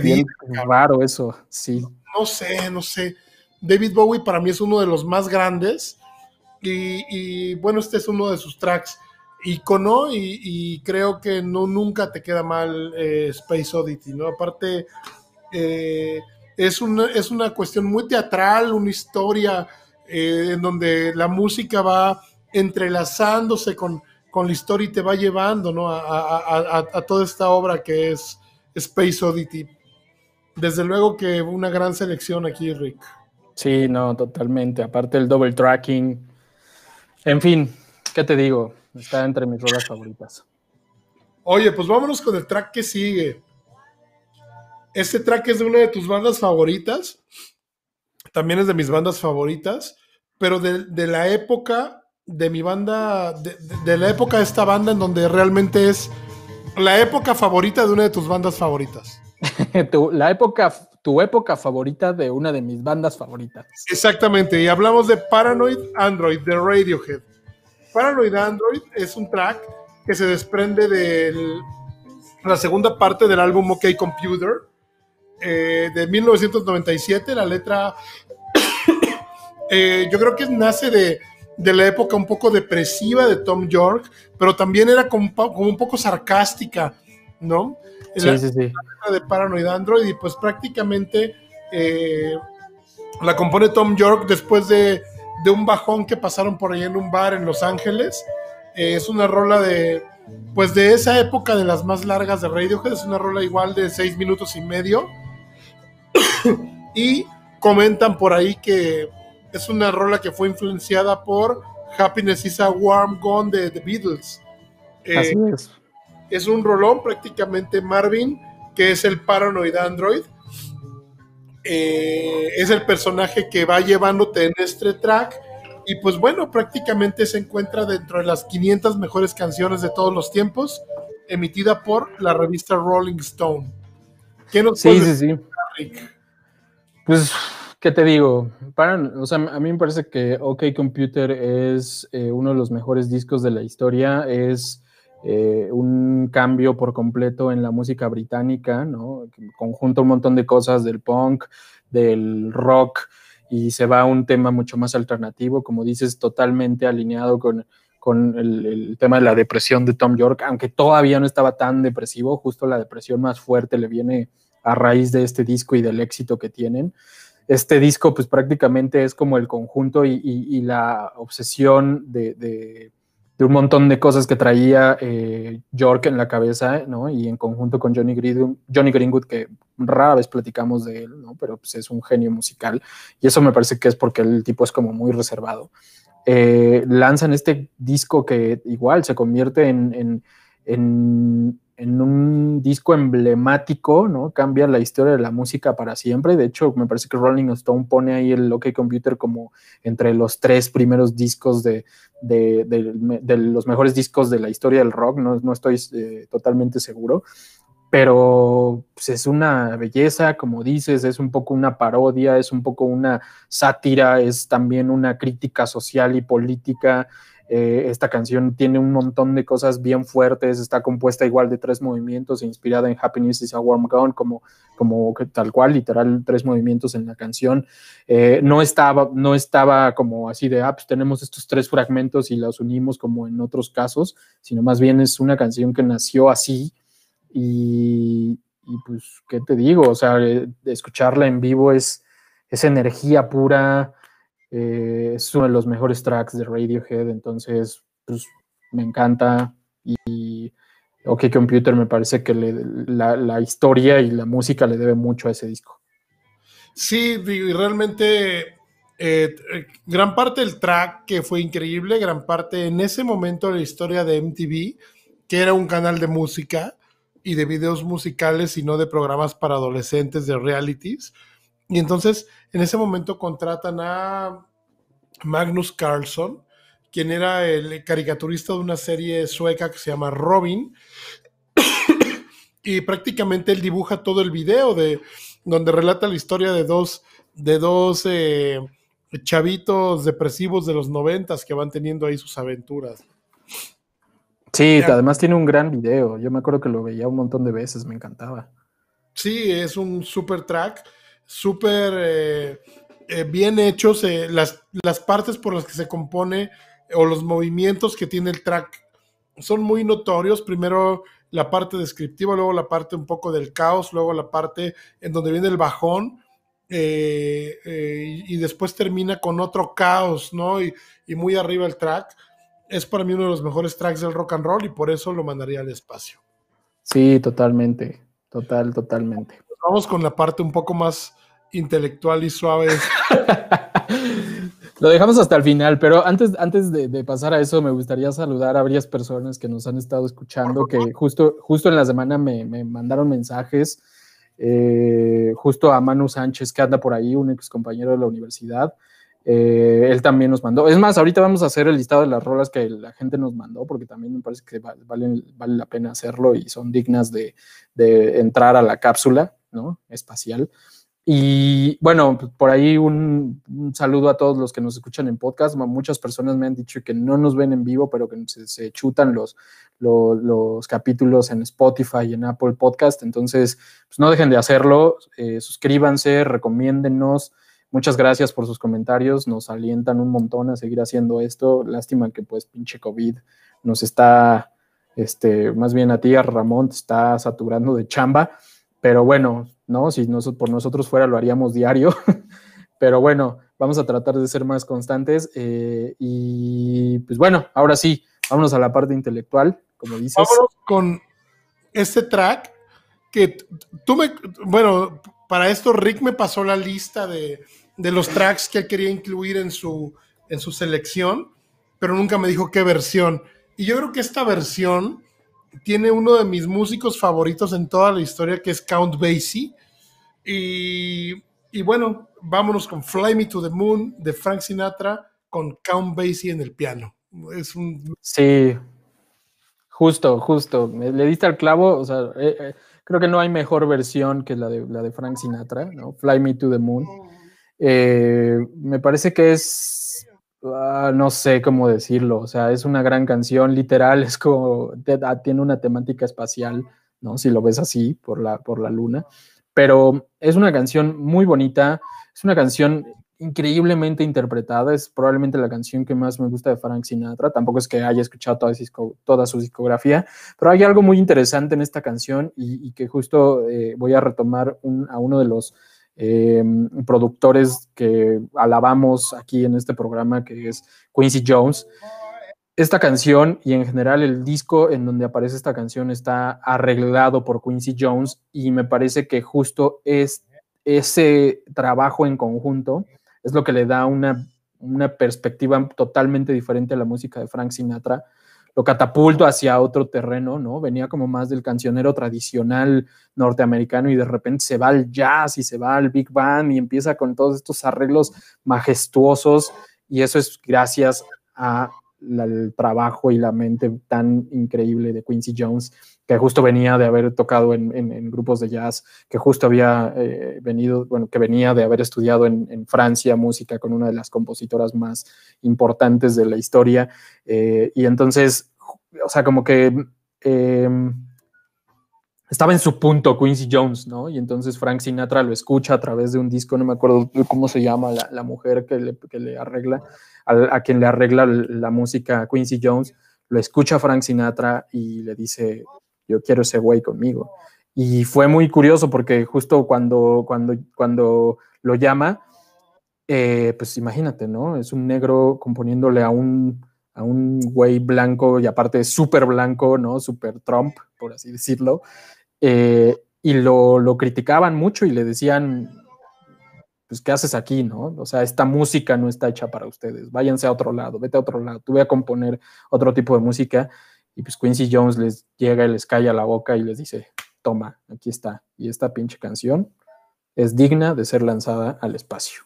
bien raro eso, sí. No sé, no sé. David Bowie para mí es uno de los más grandes y, bueno, este es uno de sus tracks icono y, y creo que no nunca te queda mal eh, Space Oddity, ¿no? Aparte, eh, es, una, es una cuestión muy teatral, una historia eh, en donde la música va entrelazándose con, con, la historia y te va llevando, ¿no? A, a toda esta obra que es Space Oddity. Desde luego que una gran selección aquí, Rick. Sí, no, totalmente. Aparte el double tracking. En fin, ¿qué te digo? Está entre mis rolas favoritas. Oye, pues vámonos con el track que sigue. Este track es de una de tus bandas favoritas. También es de mis bandas favoritas. Pero de, la época de mi banda, de, de, la época de esta banda en donde realmente es la época favorita de una de tus bandas favoritas. la época tu época favorita de una de mis bandas favoritas. Exactamente, y hablamos de Paranoid Android de Radiohead. Paranoid Android es un track que se desprende de la segunda parte del álbum OK Computer eh, de 1997. La letra, eh, yo creo que nace de, la época un poco depresiva de Tom York, pero también era como, como un poco sarcástica, ¿no? Sí, sí, sí. de Paranoid Android y pues prácticamente eh, la compone Tom York después de, un bajón que pasaron por ahí en un bar en Los Ángeles. Eh, es una rola de, pues de esa época de las más largas de Radiohead, es una rola igual de seis minutos y medio. y comentan por ahí que es una rola que fue influenciada por Happiness is a Warm Gone de The Beatles. Eh, Así es. Es un rolón prácticamente Marvin, que es el Paranoid Android. Eh, es el personaje que va llevándote en este track y pues bueno, prácticamente se encuentra dentro de las 500 mejores canciones de todos los tiempos, emitida por la revista Rolling Stone. ¿Qué nos sí, sí, sí. Pues, ¿qué te digo? Para, o sea, a mí me parece que OK Computer es eh, uno de los mejores discos de la historia, es eh, un cambio por completo en la música británica, ¿no? Conjunta un montón de cosas del punk, del rock, y se va a un tema mucho más alternativo, como dices, totalmente alineado con, con el, tema de la depresión de Tom York, aunque todavía no estaba tan depresivo, justo la depresión más fuerte le viene a raíz de este disco y del éxito que tienen. Este disco pues prácticamente es como el conjunto y, la obsesión de un montón de cosas que traía eh, York en la cabeza, ¿no? Y en conjunto con Johnny Greenwood, Johnny Greenwood, que rara vez platicamos de él, ¿no? Pero pues, es un genio musical. Y eso me parece que es porque el tipo es como muy reservado. Eh, lanzan este disco que igual se convierte en, en en un disco emblemático, ¿no? Cambia la historia de la música para siempre. De hecho, me parece que Rolling Stone pone ahí el OK Computer como entre los tres primeros discos de, los mejores discos de la historia del rock. No, estoy eh, totalmente seguro. Pero pues, es una belleza, como dices, es un poco una parodia, es un poco una sátira, es también una crítica social y política. Eh, esta canción tiene un montón de cosas bien fuertes, está compuesta igual de tres movimientos, inspirada en Happiness is a Warm Gun, como, como tal cual, literal, tres movimientos en la canción. Eh, no, estaba, no estaba como así de, ah, pues tenemos estos tres fragmentos y los unimos como en otros casos, sino más bien es una canción que nació así y, pues, ¿qué te digo? O sea, eh, escucharla en vivo es, es energía pura eh, es uno de los mejores tracks de Radiohead, entonces pues, me encanta. Y OK Computer me parece que la, historia y la música le debe mucho a ese disco. Sí, y realmente eh, gran parte del track que fue increíble, gran parte en ese momento de la historia de MTV, que era un canal de música y de videos musicales y no de programas para adolescentes, de realities. Y entonces en ese momento contratan a Magnus Carlson, quien era el caricaturista de una serie sueca que se llama Robin. y prácticamente él dibuja todo el video de donde relata la historia de dos, de dos eh, chavitos depresivos de los noventas que van teniendo ahí sus aventuras. Sí, además tiene un gran video. Yo me acuerdo que lo veía un montón de veces, me encantaba. Sí, es un super track, súper eh, eh, bien hechos, eh, las, las partes por las que se compone o los movimientos que tiene el track son muy notorios. Primero la parte descriptiva, luego la parte un poco del caos, luego la parte en donde viene el bajón. y después termina con otro caos, ¿no? Y, y muy arriba el track. Es para mí uno de los mejores tracks del rock and roll y por eso lo mandaría al espacio. Sí, totalmente. Total, totalmente. Vamos con la parte un poco más intelectual y suave. Lo dejamos hasta el final, pero antes, antes de, pasar a eso, me gustaría saludar a varias personas que nos han estado escuchando, que justo, justo en la semana me, mandaron mensajes, eh, justo a Manu Sánchez, que anda por ahí, un ex compañero de la universidad. Eh, él también nos mandó. Es más, ahorita vamos a hacer el listado de las rolas que la gente nos mandó, porque también me parece que vale, la pena hacerlo y son dignas de, entrar a la cápsula ¿no? espacial. Y bueno, por ahí un, saludo a todos los que nos escuchan en podcast. Muchas personas me han dicho que no nos ven en vivo, pero que se, chutan los, los, capítulos en Spotify y en Apple Podcast. Entonces, pues no dejen de hacerlo. Eh, suscríbanse, recomiéndennos. Muchas gracias por sus comentarios. Nos alientan un montón a seguir haciendo esto. Lástima que pues pinche COVID nos está, este, más bien a ti, a Ramón, te está saturando de chamba. Pero bueno, ¿no? Si por nosotros fuera lo haríamos diario, pero bueno, vamos a tratar de ser más constantes eh, y pues bueno, ahora sí, vámonos a la parte intelectual, como dices. Vámonos con este track que tú me, bueno, para esto Rick me pasó la lista de, de los tracks que quería incluir en su, en su selección, pero nunca me dijo qué versión. Y yo creo que esta versión tiene uno de mis músicos favoritos en toda la historia, que es Count Basie. Y, y bueno, vámonos con Fly Me to the Moon de Frank Sinatra con Count Basie en el piano. Es un... Sí, justo, justo. Le diste al clavo, o sea, eh, eh, creo que no hay mejor versión que la de, la de Frank Sinatra, ¿no? Fly Me to the Moon. Eh, me parece que es, ah, no sé cómo decirlo, o sea, es una gran canción, literal, es como, ah, tiene una temática espacial, ¿no? Si lo ves así, por la, por la luna, pero es una canción muy bonita, es una canción increíblemente interpretada, es probablemente la canción que más me gusta de Frank Sinatra, tampoco es que haya escuchado toda, su discografía, pero hay algo muy interesante en esta canción y, que justo eh, voy a retomar a uno de los Em, productores que alabamos aquí en este programa, que es Quincy Jones. Esta canción y en general el disco en donde aparece esta canción está arreglado por Quincy Jones y me parece que justo es ese trabajo en conjunto es lo que le da una, una perspectiva totalmente diferente a la música de Frank Sinatra lo catapulto hacia otro terreno, ¿no? Venía como más del cancionero tradicional norteamericano y de repente se va al jazz y se va al big band y empieza con todos estos arreglos majestuosos y eso es gracias al trabajo y la mente tan increíble de Quincy Jones, que justo venía de haber tocado en, grupos de jazz, que justo había eh, venido, bueno, que venía de haber estudiado en, Francia música con una de las compositoras más importantes de la historia. Eh, y entonces, o sea, como que em, estaba en su punto Quincy Jones, ¿no? Y entonces Frank Sinatra lo escucha a través de un disco, no me acuerdo cómo se llama la, mujer que le, que le arregla, a, a, quien le arregla la música Quincy Jones, lo escucha Frank Sinatra y le dice, yo quiero ese güey conmigo. Y fue muy curioso porque justo cuando, cuando, cuando lo llama, eh, pues imagínate, ¿no? Es un negro componiéndole a un, a un güey blanco y aparte súper blanco, ¿no? Súper Trump, por así decirlo. Eh, y lo, lo, criticaban mucho y le decían, pues, ¿qué haces aquí, no? O sea, esta música no está hecha para ustedes, váyanse a otro lado, vete a otro lado, tú voy a componer otro tipo de música. Y pues Quincy Jones les llega y les cae a la boca y les dice, toma, aquí está. Y esta pinche canción es digna de ser lanzada al espacio.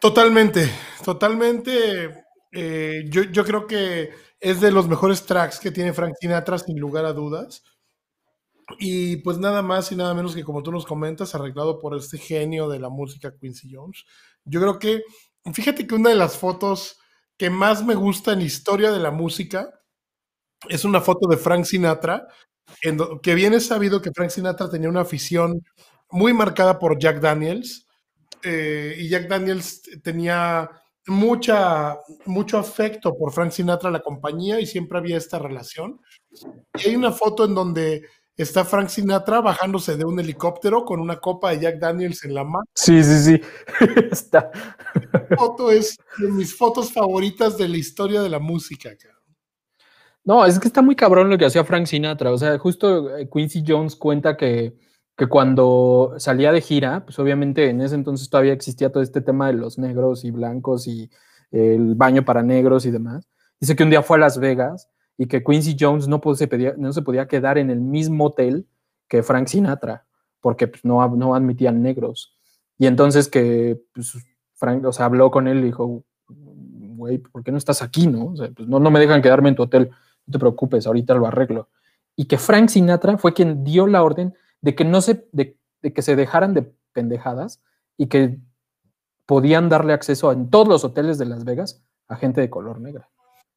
Totalmente, totalmente. Eh, yo, yo, creo que es de los mejores tracks que tiene Frank Sinatra, sin lugar a dudas. Y pues nada más y nada menos que como tú nos comentas, arreglado por este genio de la música Quincy Jones. Yo creo que, fíjate que una de las fotos que más me gusta en la historia de la música es una foto de Frank Sinatra, en que bien es sabido que Frank Sinatra tenía una afición muy marcada por Jack Daniels, eh, y Jack Daniels tenía mucha, mucho afecto por Frank Sinatra, la compañía, y siempre había esta relación. Y hay una foto en donde está Frank Sinatra bajándose de un helicóptero con una copa de Jack Daniels en la mano. Sí, sí, sí. está. foto es de mis fotos favoritas de la historia de la música. No, es que está muy cabrón lo que hacía Frank Sinatra. O sea, justo eh, Quincy Jones cuenta que, que cuando salía de gira, pues obviamente en ese entonces todavía existía todo este tema de los negros y blancos y el baño para negros y demás. Dice que un día fue a Las Vegas y que Quincy Jones no, se, no se podía quedar en el mismo hotel que Frank Sinatra, porque pues, no, no admitían negros. Y entonces que pues, Frank, o sea, habló con él y dijo, güey, ¿por qué no estás aquí, no? Pues no, no me dejan quedarme en tu hotel no te preocupes, ahorita lo arreglo. Y que Frank Sinatra fue quien dio la orden de que no se, de, que se dejaran de pendejadas y que podían darle acceso en todos los hoteles de Las Vegas a gente de color negra.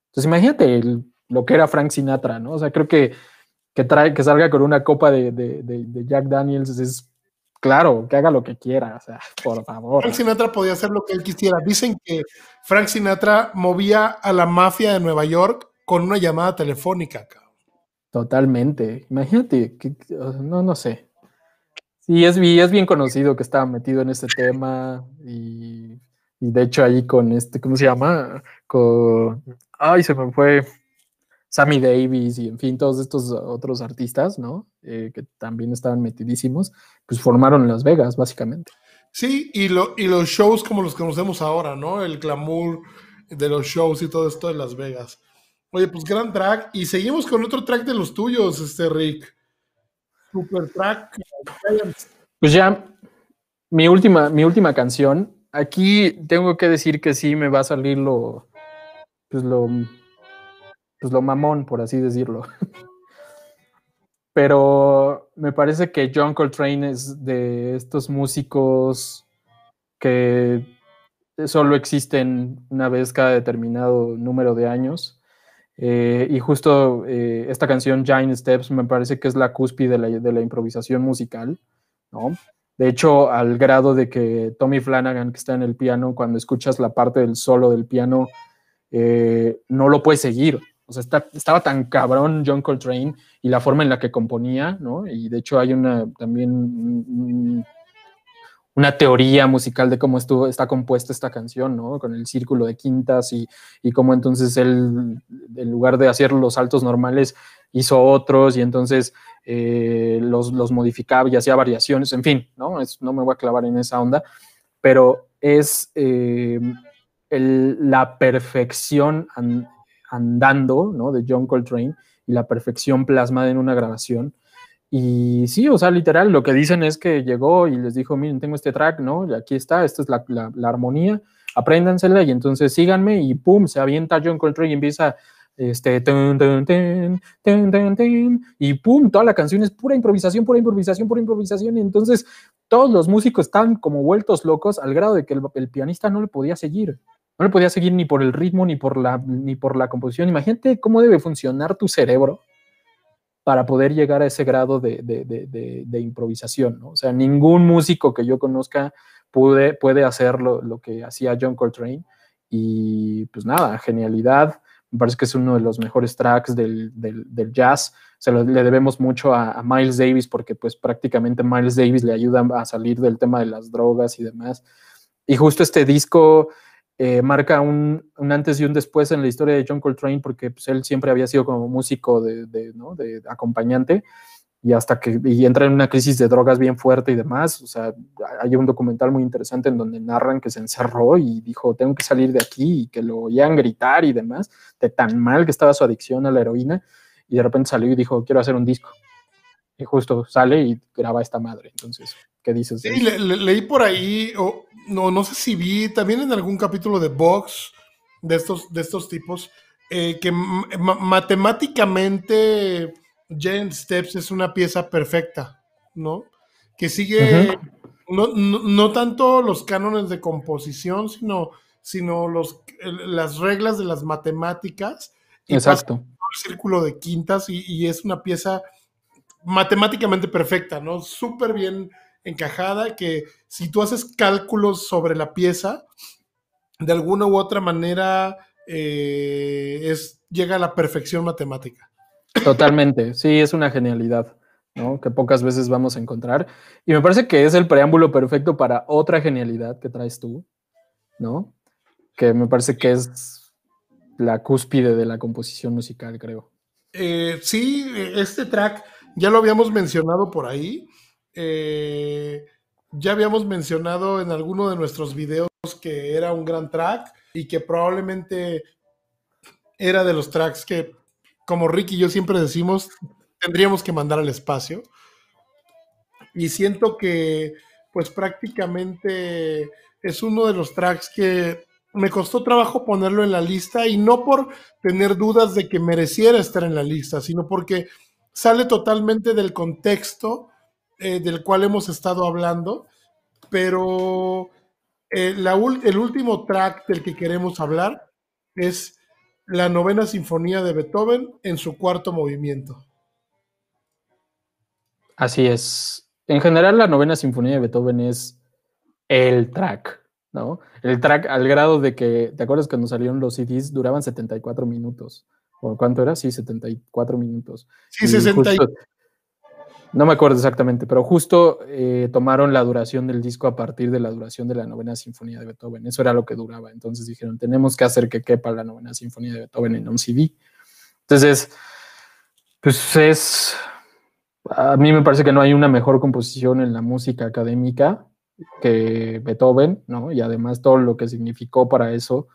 Entonces imagínate lo que era Frank Sinatra, ¿no? O sea, creo que que, trae, que salga con una copa de, de, Jack Daniels es claro, que haga lo que quiera, o sea, por favor. Frank Sinatra podía hacer lo que él quisiera. Dicen que Frank Sinatra movía a la mafia de Nueva York con una llamada telefónica. Totalmente. Imagínate, que, no, no sé. Sí, es, es bien conocido que estaba metido en este tema y, de hecho ahí con este, ¿cómo se llama? Con, ay, se me fue Sammy Davis y en fin, todos estos otros artistas, ¿no? Eh, que también estaban metidísimos, pues formaron Las Vegas, básicamente. Sí, y, lo, y los shows como los conocemos ahora, ¿no? El glamour de los shows y todo esto de Las Vegas. Oye, pues gran track. Y seguimos con otro track de los tuyos, este Rick. Super track. Pues ya, mi última, mi última canción. Aquí tengo que decir que sí me va a salir lo, pues lo, pues lo mamón, por así decirlo. Pero me parece que John Coltrane es de estos músicos que solo existen una vez cada determinado número de años. Eh, y justo eh, esta canción, Giant Steps, me parece que es la cúspide de la, improvisación musical, ¿no? De hecho, al grado de que Tommy Flanagan, que está en el piano, cuando escuchas la parte del solo del piano, eh, no lo puedes seguir. O sea, estaba tan cabrón John Coltrane y la forma en la que componía, ¿no? Y de hecho hay una también una teoría musical de cómo estuvo, está compuesta esta canción, ¿no? Con el círculo de quintas y, y cómo entonces él, en lugar de hacer los saltos normales, hizo otros y entonces eh, los, los, modificaba y hacía variaciones, en fin, ¿no? No me voy a clavar en esa onda, pero es eh, la perfección andando, ¿no? De John Coltrane y la perfección plasmada en una grabación. Y sí, o sea, literal, lo que dicen es que llegó y les dijo, miren, tengo este track, ¿no? Y aquí está, esta es la, la, armonía, apréndansela y entonces síganme y pum, se avienta John Coltrane y empieza este, y pum, toda la canción es pura improvisación, pura improvisación, pura improvisación. Y entonces todos los músicos están como vueltos locos al grado de que el pianista no le podía seguir. No le podía seguir ni por el ritmo ni por la, ni por la composición. Imagínate cómo debe funcionar tu cerebro para poder llegar a ese grado de, improvisación. ¿no? O sea, ningún músico que yo conozca puede, puede hacer lo, que hacía John Coltrane. Y pues nada, genialidad. Me parece que es uno de los mejores tracks del, jazz. Se lo, le debemos mucho a, a, Miles Davis porque pues prácticamente Miles Davis le ayuda a salir del tema de las drogas y demás. Y justo este disco eh, marca un, antes y un después en la historia de John Coltrane, porque pues, él siempre había sido como músico de, acompañante y hasta que entra en una crisis de drogas bien fuerte y demás. O sea, hay un documental muy interesante en donde narran que se encerró y dijo, tengo que salir de aquí y que lo oían gritar y demás, de tan mal que estaba su adicción a la heroína. Y de repente salió y dijo, quiero hacer un disco. Y justo sale y graba esta madre. Entonces, ¿qué dices? Sí, leí por ahí, no, no sé si vi también en algún capítulo de Vox de estos, de estos tipos, eh, que matemáticamente Giant Steps es una pieza perfecta, ¿no? Que sigue no, tanto los cánones de composición, sino, sino los, las reglas de las matemáticas. Y Exacto. El círculo de quintas y, y es una pieza matemáticamente perfecta, ¿no? Súper bien encajada que si tú haces cálculos sobre la pieza, de alguna u otra manera eh, es, llega a la perfección matemática. Totalmente, sí, es una genialidad, ¿no? Que pocas veces vamos a encontrar. Y me parece que es el preámbulo perfecto para otra genialidad que traes tú, ¿no? Que me parece que es la cúspide de la composición musical, creo. Eh, sí, este track ya lo habíamos mencionado por ahí. Eh, ya habíamos mencionado en alguno de nuestros videos que era un gran track y que probablemente era de los tracks que, como Ricky y yo siempre decimos, tendríamos que mandar al espacio. Y siento que, pues prácticamente es uno de los tracks que me costó trabajo ponerlo en la lista y no por tener dudas de que mereciera estar en la lista, sino porque sale totalmente del contexto eh, del cual hemos estado hablando, pero eh, el último track del que queremos hablar es la novena sinfonía de Beethoven en su cuarto movimiento. Así es. En general, la novena sinfonía de Beethoven es el track, ¿no? El track al grado de que, ¿te acuerdas cuando salieron los CDs? Duraban 74 minutos. ¿O cuánto era? Sí, 74 minutos. Sí, 64. No me acuerdo exactamente, pero justo eh, tomaron la duración del disco a partir de la duración de la novena sinfonía de Beethoven. Eso era lo que duraba. Entonces dijeron, tenemos que hacer que quepa la novena sinfonía de Beethoven en un CD. Entonces, pues es, a mí me parece que no hay una mejor composición en la música académica que Beethoven, ¿no? Y además todo lo que significó para eso.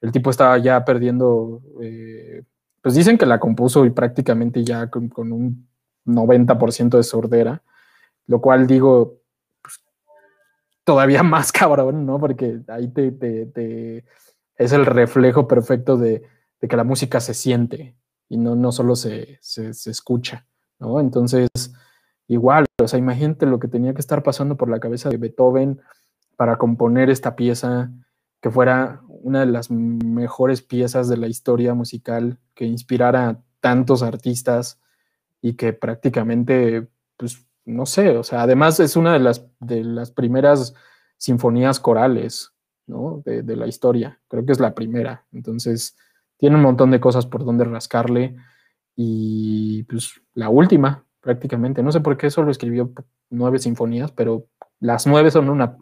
El tipo estaba ya perdiendo, eh, pues dicen que la compuso y prácticamente ya con, un 90% de sordera, lo cual digo, pues, todavía más cabrón, ¿no? Porque ahí te, es el reflejo perfecto de, que la música se siente y no, no solo se, se, escucha, ¿no? Entonces, igual, o sea, imagínate lo que tenía que estar pasando por la cabeza de Beethoven para componer esta pieza que fuera una de las mejores piezas de la historia musical, que inspirara a tantos artistas y que prácticamente, pues, no sé, o sea, además es una de las, de las primeras sinfonías corales, ¿no? De, de la historia, creo que es la primera, entonces tiene un montón de cosas por donde rascarle y pues la última, prácticamente. No sé por qué solo escribió nueve sinfonías, pero las nueve son una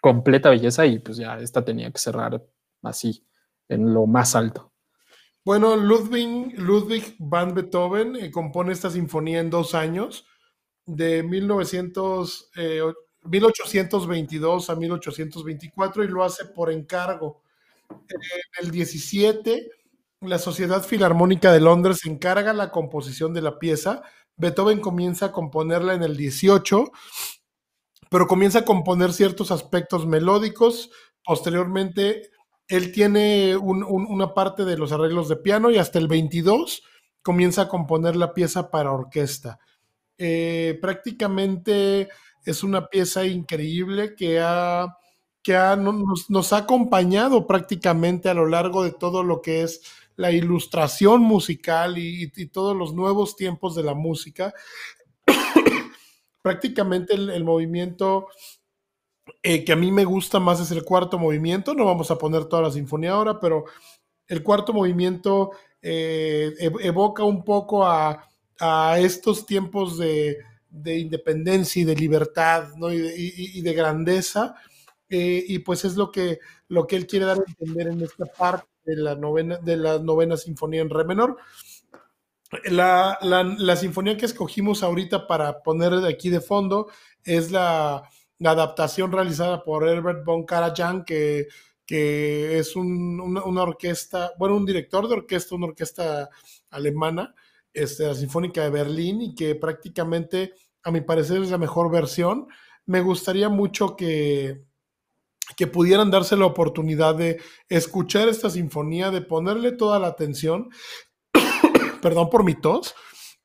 completa belleza y pues ya esta tenía que cerrar así, en lo más alto. Bueno, Ludwig, Ludwig van Beethoven eh, compone esta sinfonía en dos años, de 1900, 1822 eh, a 1824, y lo hace por encargo. En el 17, la Sociedad Filarmónica de Londres encarga la composición de la pieza Beethoven comienza a componerla en el 18, pero comienza a componer ciertos aspectos melódicos. Posteriormente, él tiene una parte de los arreglos de piano y hasta el 22 comienza a componer la pieza para orquesta. Eh, prácticamente es una pieza increíble que, ha, que nos, ha acompañado prácticamente a lo largo de todo lo que es la ilustración musical y, todos los nuevos tiempos de la música. Prácticamente el, movimiento eh, que a mí me gusta más es el cuarto movimiento. No vamos a poner toda la sinfonía ahora, pero el cuarto movimiento eh, evoca un poco a, estos tiempos de, independencia y de libertad y, de, grandeza. Eh, y pues es lo que, lo que él quiere dar a entender en esta parte de la novena, de la novena sinfonía en re menor. La, sinfonía que escogimos ahorita para poner de aquí de fondo es la, adaptación realizada por Herbert von Karajan, que, que es una, orquesta, bueno, un director de orquesta, una orquesta alemana, este, la Sinfónica de Berlín, y que prácticamente, a mi parecer, es la mejor versión. Me gustaría mucho que, que pudieran darse la oportunidad de escuchar esta sinfonía, de ponerle toda la atención. Perdón por mi tos.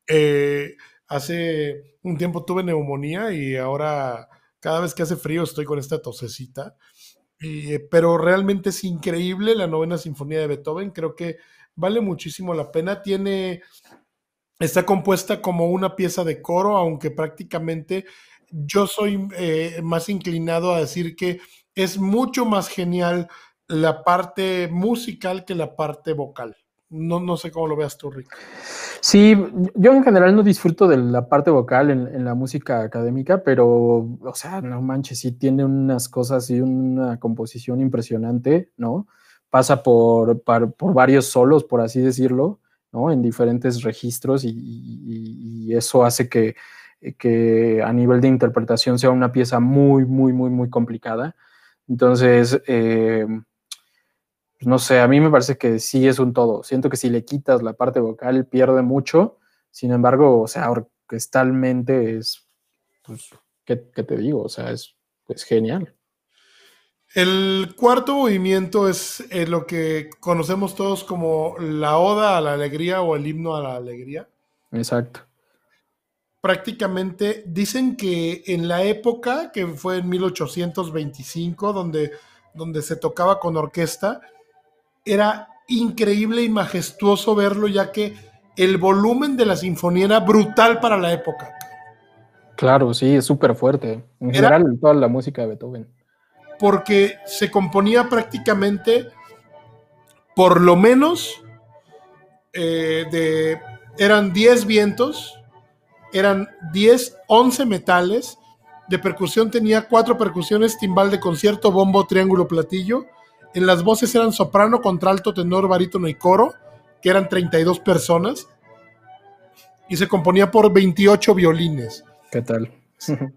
Eh, hace un tiempo tuve neumonía y ahora cada vez que hace frío estoy con esta tosecita. pero realmente es increíble la novena sinfonía de Beethoven. Creo que vale muchísimo la pena. Tiene, está compuesta como una pieza de coro, aunque prácticamente yo soy eh, más inclinado a decir que es mucho más genial la parte musical que la parte vocal. No, no sé cómo lo veas tú, Rick. Sí, yo en general no disfruto de la parte vocal en, la música académica, pero, o sea, no manches, sí tiene unas cosas y una composición impresionante, ¿no? Pasa por, por, varios solos, por así decirlo, ¿no? En diferentes registros y eso hace que, que a nivel de interpretación sea una pieza muy, muy, muy, muy complicada. Entonces, eh, pues no sé, a mí me parece que sí es un todo. Siento que si le quitas la parte vocal pierde mucho. Sin embargo, o sea, orquestalmente es, pues, ¿qué, te digo? O sea, es, genial. El cuarto movimiento es eh, lo que conocemos todos como la oda a la alegría o el himno a la alegría. Exacto prácticamente dicen que en la época, que fue en 1825, donde, donde se tocaba con orquesta, era increíble y majestuoso verlo, ya que el volumen de la sinfonía era brutal para la época. Claro, sí, es súper fuerte. En general, toda la música de Beethoven. Porque se componía prácticamente, por lo menos, eh, de, eran 10 vientos, eran 10, 11 metales. De percusión tenía cuatro percusiones, timbal de concierto, bombo, triángulo, platillo. En las voces eran soprano, contralto, tenor, barítono y coro, que eran 32 personas, y se componía por 28 violines. ¿Qué tal?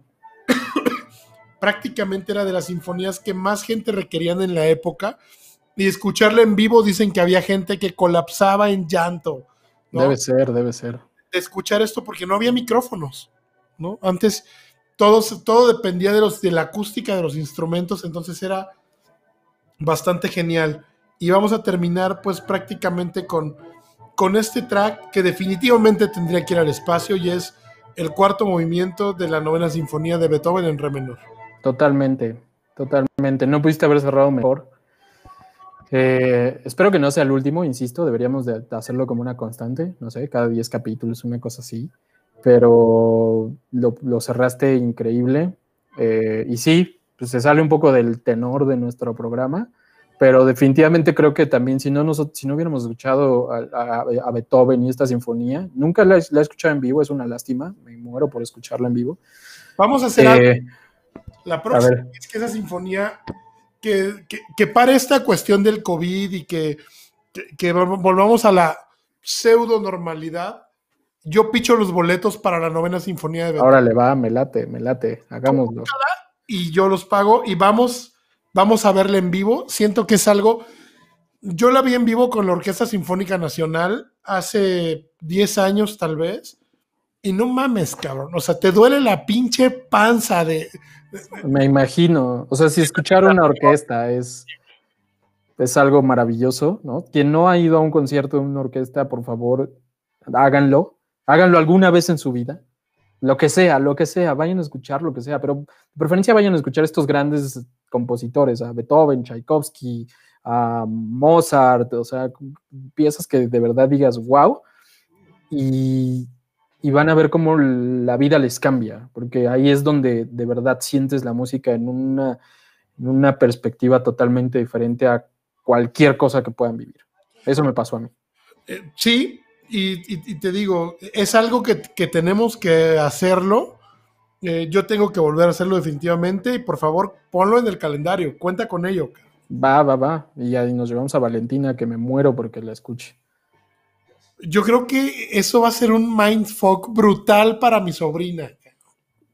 Prácticamente era de las sinfonías que más gente requerían en la época, y escucharla en vivo dicen que había gente que colapsaba en llanto. Debe ser, debe ser. De escuchar esto porque no había micrófonos, ¿no? Antes todo, todo dependía de, los, de la acústica de los instrumentos, entonces era bastante genial. Y vamos a terminar pues prácticamente con, con este track que definitivamente tendría que ir al espacio y es el cuarto movimiento de la novena sinfonía de Beethoven en re menor. Totalmente, totalmente. No pudiste haber cerrado mejor. Eh, espero que no sea el último, insisto, deberíamos de hacerlo como una constante, no sé, cada 10 capítulos, una cosa así, pero lo, cerraste increíble. Eh, y sí, pues se sale un poco del tenor de nuestro programa, pero definitivamente creo que también si no, nosotros, si no hubiéramos escuchado a, Beethoven y esta sinfonía, nunca la, he escuchado en vivo, es una lástima, me muero por escucharla en vivo. Vamos a hacer algo. Eh, la próxima es que esa sinfonía, que, que, para esta cuestión del COVID y que, que, volvamos a la pseudo normalidad, yo picho los boletos para la novena sinfonía de Beethoven. Ahora le va, me late, me late, hagámoslo. Y yo los pago y vamos Vamos a verla en vivo. Siento que es algo. Yo la vi en vivo con la Orquesta Sinfónica Nacional hace 10 años, tal vez. Y no mames, cabrón. O sea, te duele la pinche panza de. Me imagino. O sea, si escuchar una orquesta es, es algo maravilloso, ¿no? Quien no ha ido a un concierto de una orquesta, por favor, háganlo. Háganlo alguna vez en su vida. Lo que sea, lo que sea, vayan a escuchar lo que sea, pero de preferencia vayan a escuchar estos grandes compositores, a Beethoven, Tchaikovsky, a Mozart, o sea, piezas que de verdad digas, wow, y, van a ver cómo la vida les cambia, porque ahí es donde de verdad sientes la música en una, en una perspectiva totalmente diferente a cualquier cosa que puedan vivir. Eso me pasó a mí. Eh, sí, y, te digo, es algo que, que tenemos que hacerlo eh, yo tengo que volver a hacerlo definitivamente y por favor ponlo en el calendario, cuenta con ello. Va, va, va. Y ahí nos llevamos a Valentina que me muero porque la escuche. Yo creo que eso va a ser un mindfuck brutal para mi sobrina.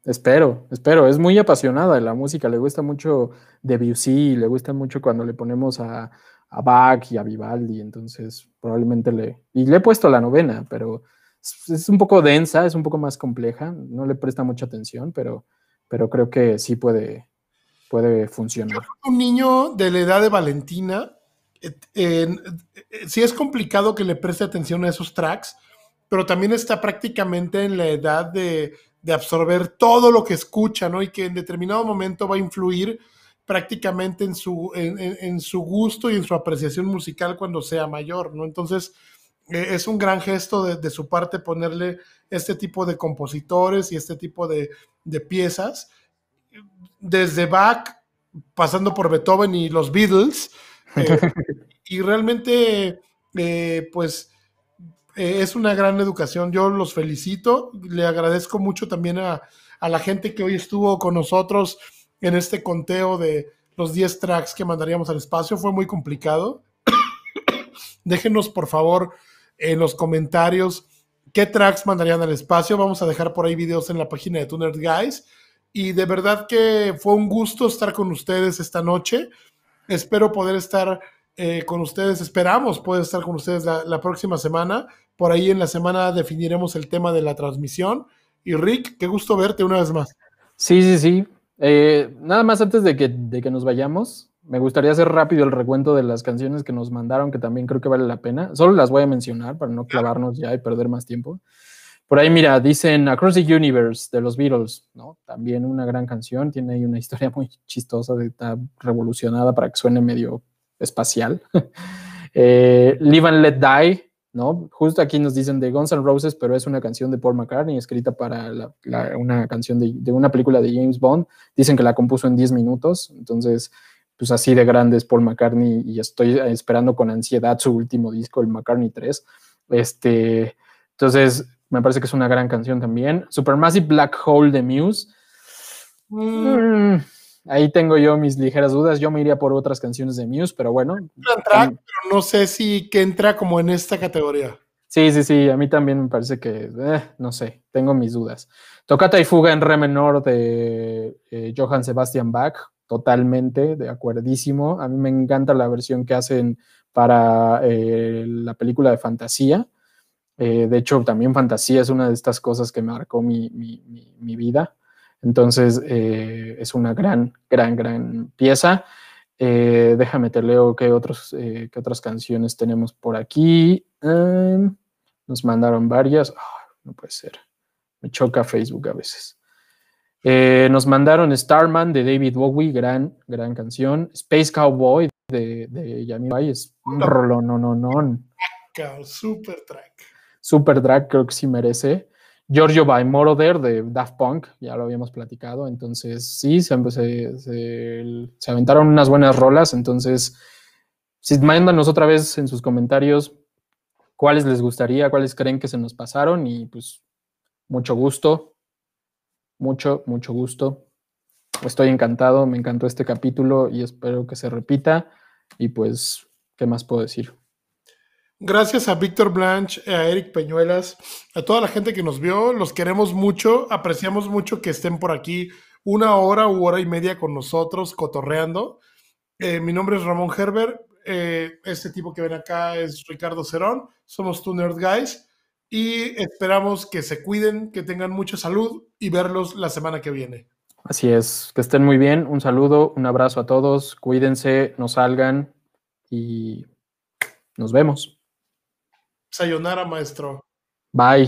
Espero, espero. Es muy apasionada de la música. Le gusta mucho Debussy, le gusta mucho cuando le ponemos a, a Bach y a Vivaldi. Entonces, probablemente le. Y le he puesto la novena, pero es un poco densa, es un poco más compleja, no le presta mucha atención, pero, pero creo que sí puede, puede funcionar. Un niño de la edad de Valentina, eh, sí es complicado que le preste atención a esos tracks, pero también está prácticamente en la edad de, absorber todo lo que escucha, ¿no? Y que en determinado momento va a influir prácticamente en su, en su gusto y en su apreciación musical cuando sea mayor, ¿no? Entonces, eh, es un gran gesto de, su parte ponerle este tipo de compositores y este tipo de, piezas. Desde Bach, pasando por Beethoven y los Beatles. Eh, y realmente, eh, pues, es una gran educación. Yo los felicito. Le agradezco mucho también a, a la gente que hoy estuvo con nosotros en este conteo de los 10 tracks que mandaríamos al espacio. Fue muy complicado. Déjenos, por favor, en los comentarios qué tracks mandarían al espacio. Vamos a dejar por ahí videos en la página de Tuner Guys. Y de verdad que fue un gusto estar con ustedes esta noche. Espero poder estar eh, con ustedes, esperamos poder estar con ustedes la, próxima semana. Por ahí en la semana definiremos el tema de la transmisión. Y Rick, qué gusto verte una vez más. Sí, sí, sí. Eh, nada más antes de que, de que nos vayamos, me gustaría hacer rápido el recuento de las canciones que nos mandaron, que también creo que vale la pena. Solo las voy a mencionar para no clavarnos ya y perder más tiempo. Por ahí, mira, dicen Across the Universe de los Beatles, ¿no? También una gran canción, tiene ahí una historia muy chistosa, está revolucionada para que suene medio espacial. eh, Live and Let Die, ¿no? Justo aquí nos dicen de Guns N' Roses, pero es una canción de Paul McCartney, escrita para una canción de, de, una película de James Bond. Dicen que la compuso en 10 minutos, entonces pues así de grandes Paul McCartney y estoy esperando con ansiedad su último disco, el McCartney 3. Este, entonces, me parece que es una gran canción también. Supermassive Black Hole de Muse. Mm, ahí tengo yo mis ligeras dudas. Yo me iría por otras canciones de Muse, pero bueno. Track, pero no sé si que entra como en esta categoría. Sí, sí, sí, a mí también me parece que, eh, no sé, tengo mis dudas. Tocata y fuga en re menor de eh, Johann Sebastian Bach, totalmente de acuerdísimo. A mí me encanta la versión que hacen para eh, la película de fantasía. de hecho, también fantasía es una de estas cosas que marcó mi, mi vida. Entonces, es una gran, gran, gran pieza. déjame te leo qué, otros, qué otras canciones tenemos por aquí. Em, nos mandaron varias. no puede ser. Me choca Facebook a veces. Eh, nos mandaron Starman de David Bowie, gran, gran canción. Space Cowboy de, de Yami es un rolón, no, no, no. Super track. Super track, creo que sí merece. Giorgio by Moroder de Daft Punk, ya lo habíamos platicado. Entonces, sí, se, se, aventaron unas buenas rolas. Entonces, si mándanos otra vez en sus comentarios cuáles les gustaría, cuáles creen que se nos pasaron y pues mucho gusto, mucho, mucho gusto. Estoy encantado, me encantó este capítulo y espero que se repita y pues, ¿qué más puedo decir? Gracias a Víctor Blanche, a Eric Peñuelas, a toda la gente que nos vio. Los queremos mucho, apreciamos mucho que estén por aquí una hora u hora y media con nosotros cotorreando. Eh, mi nombre es Ramón Herbert. Eh, este tipo que ven acá es Ricardo Cerón. Somos Two Nerd Guys. Y esperamos que se cuiden, que tengan mucha salud y verlos la semana que viene. Así es, que estén muy bien. Un saludo, un abrazo a todos. Cuídense, no salgan y nos vemos. Sayonara, maestro. Bye.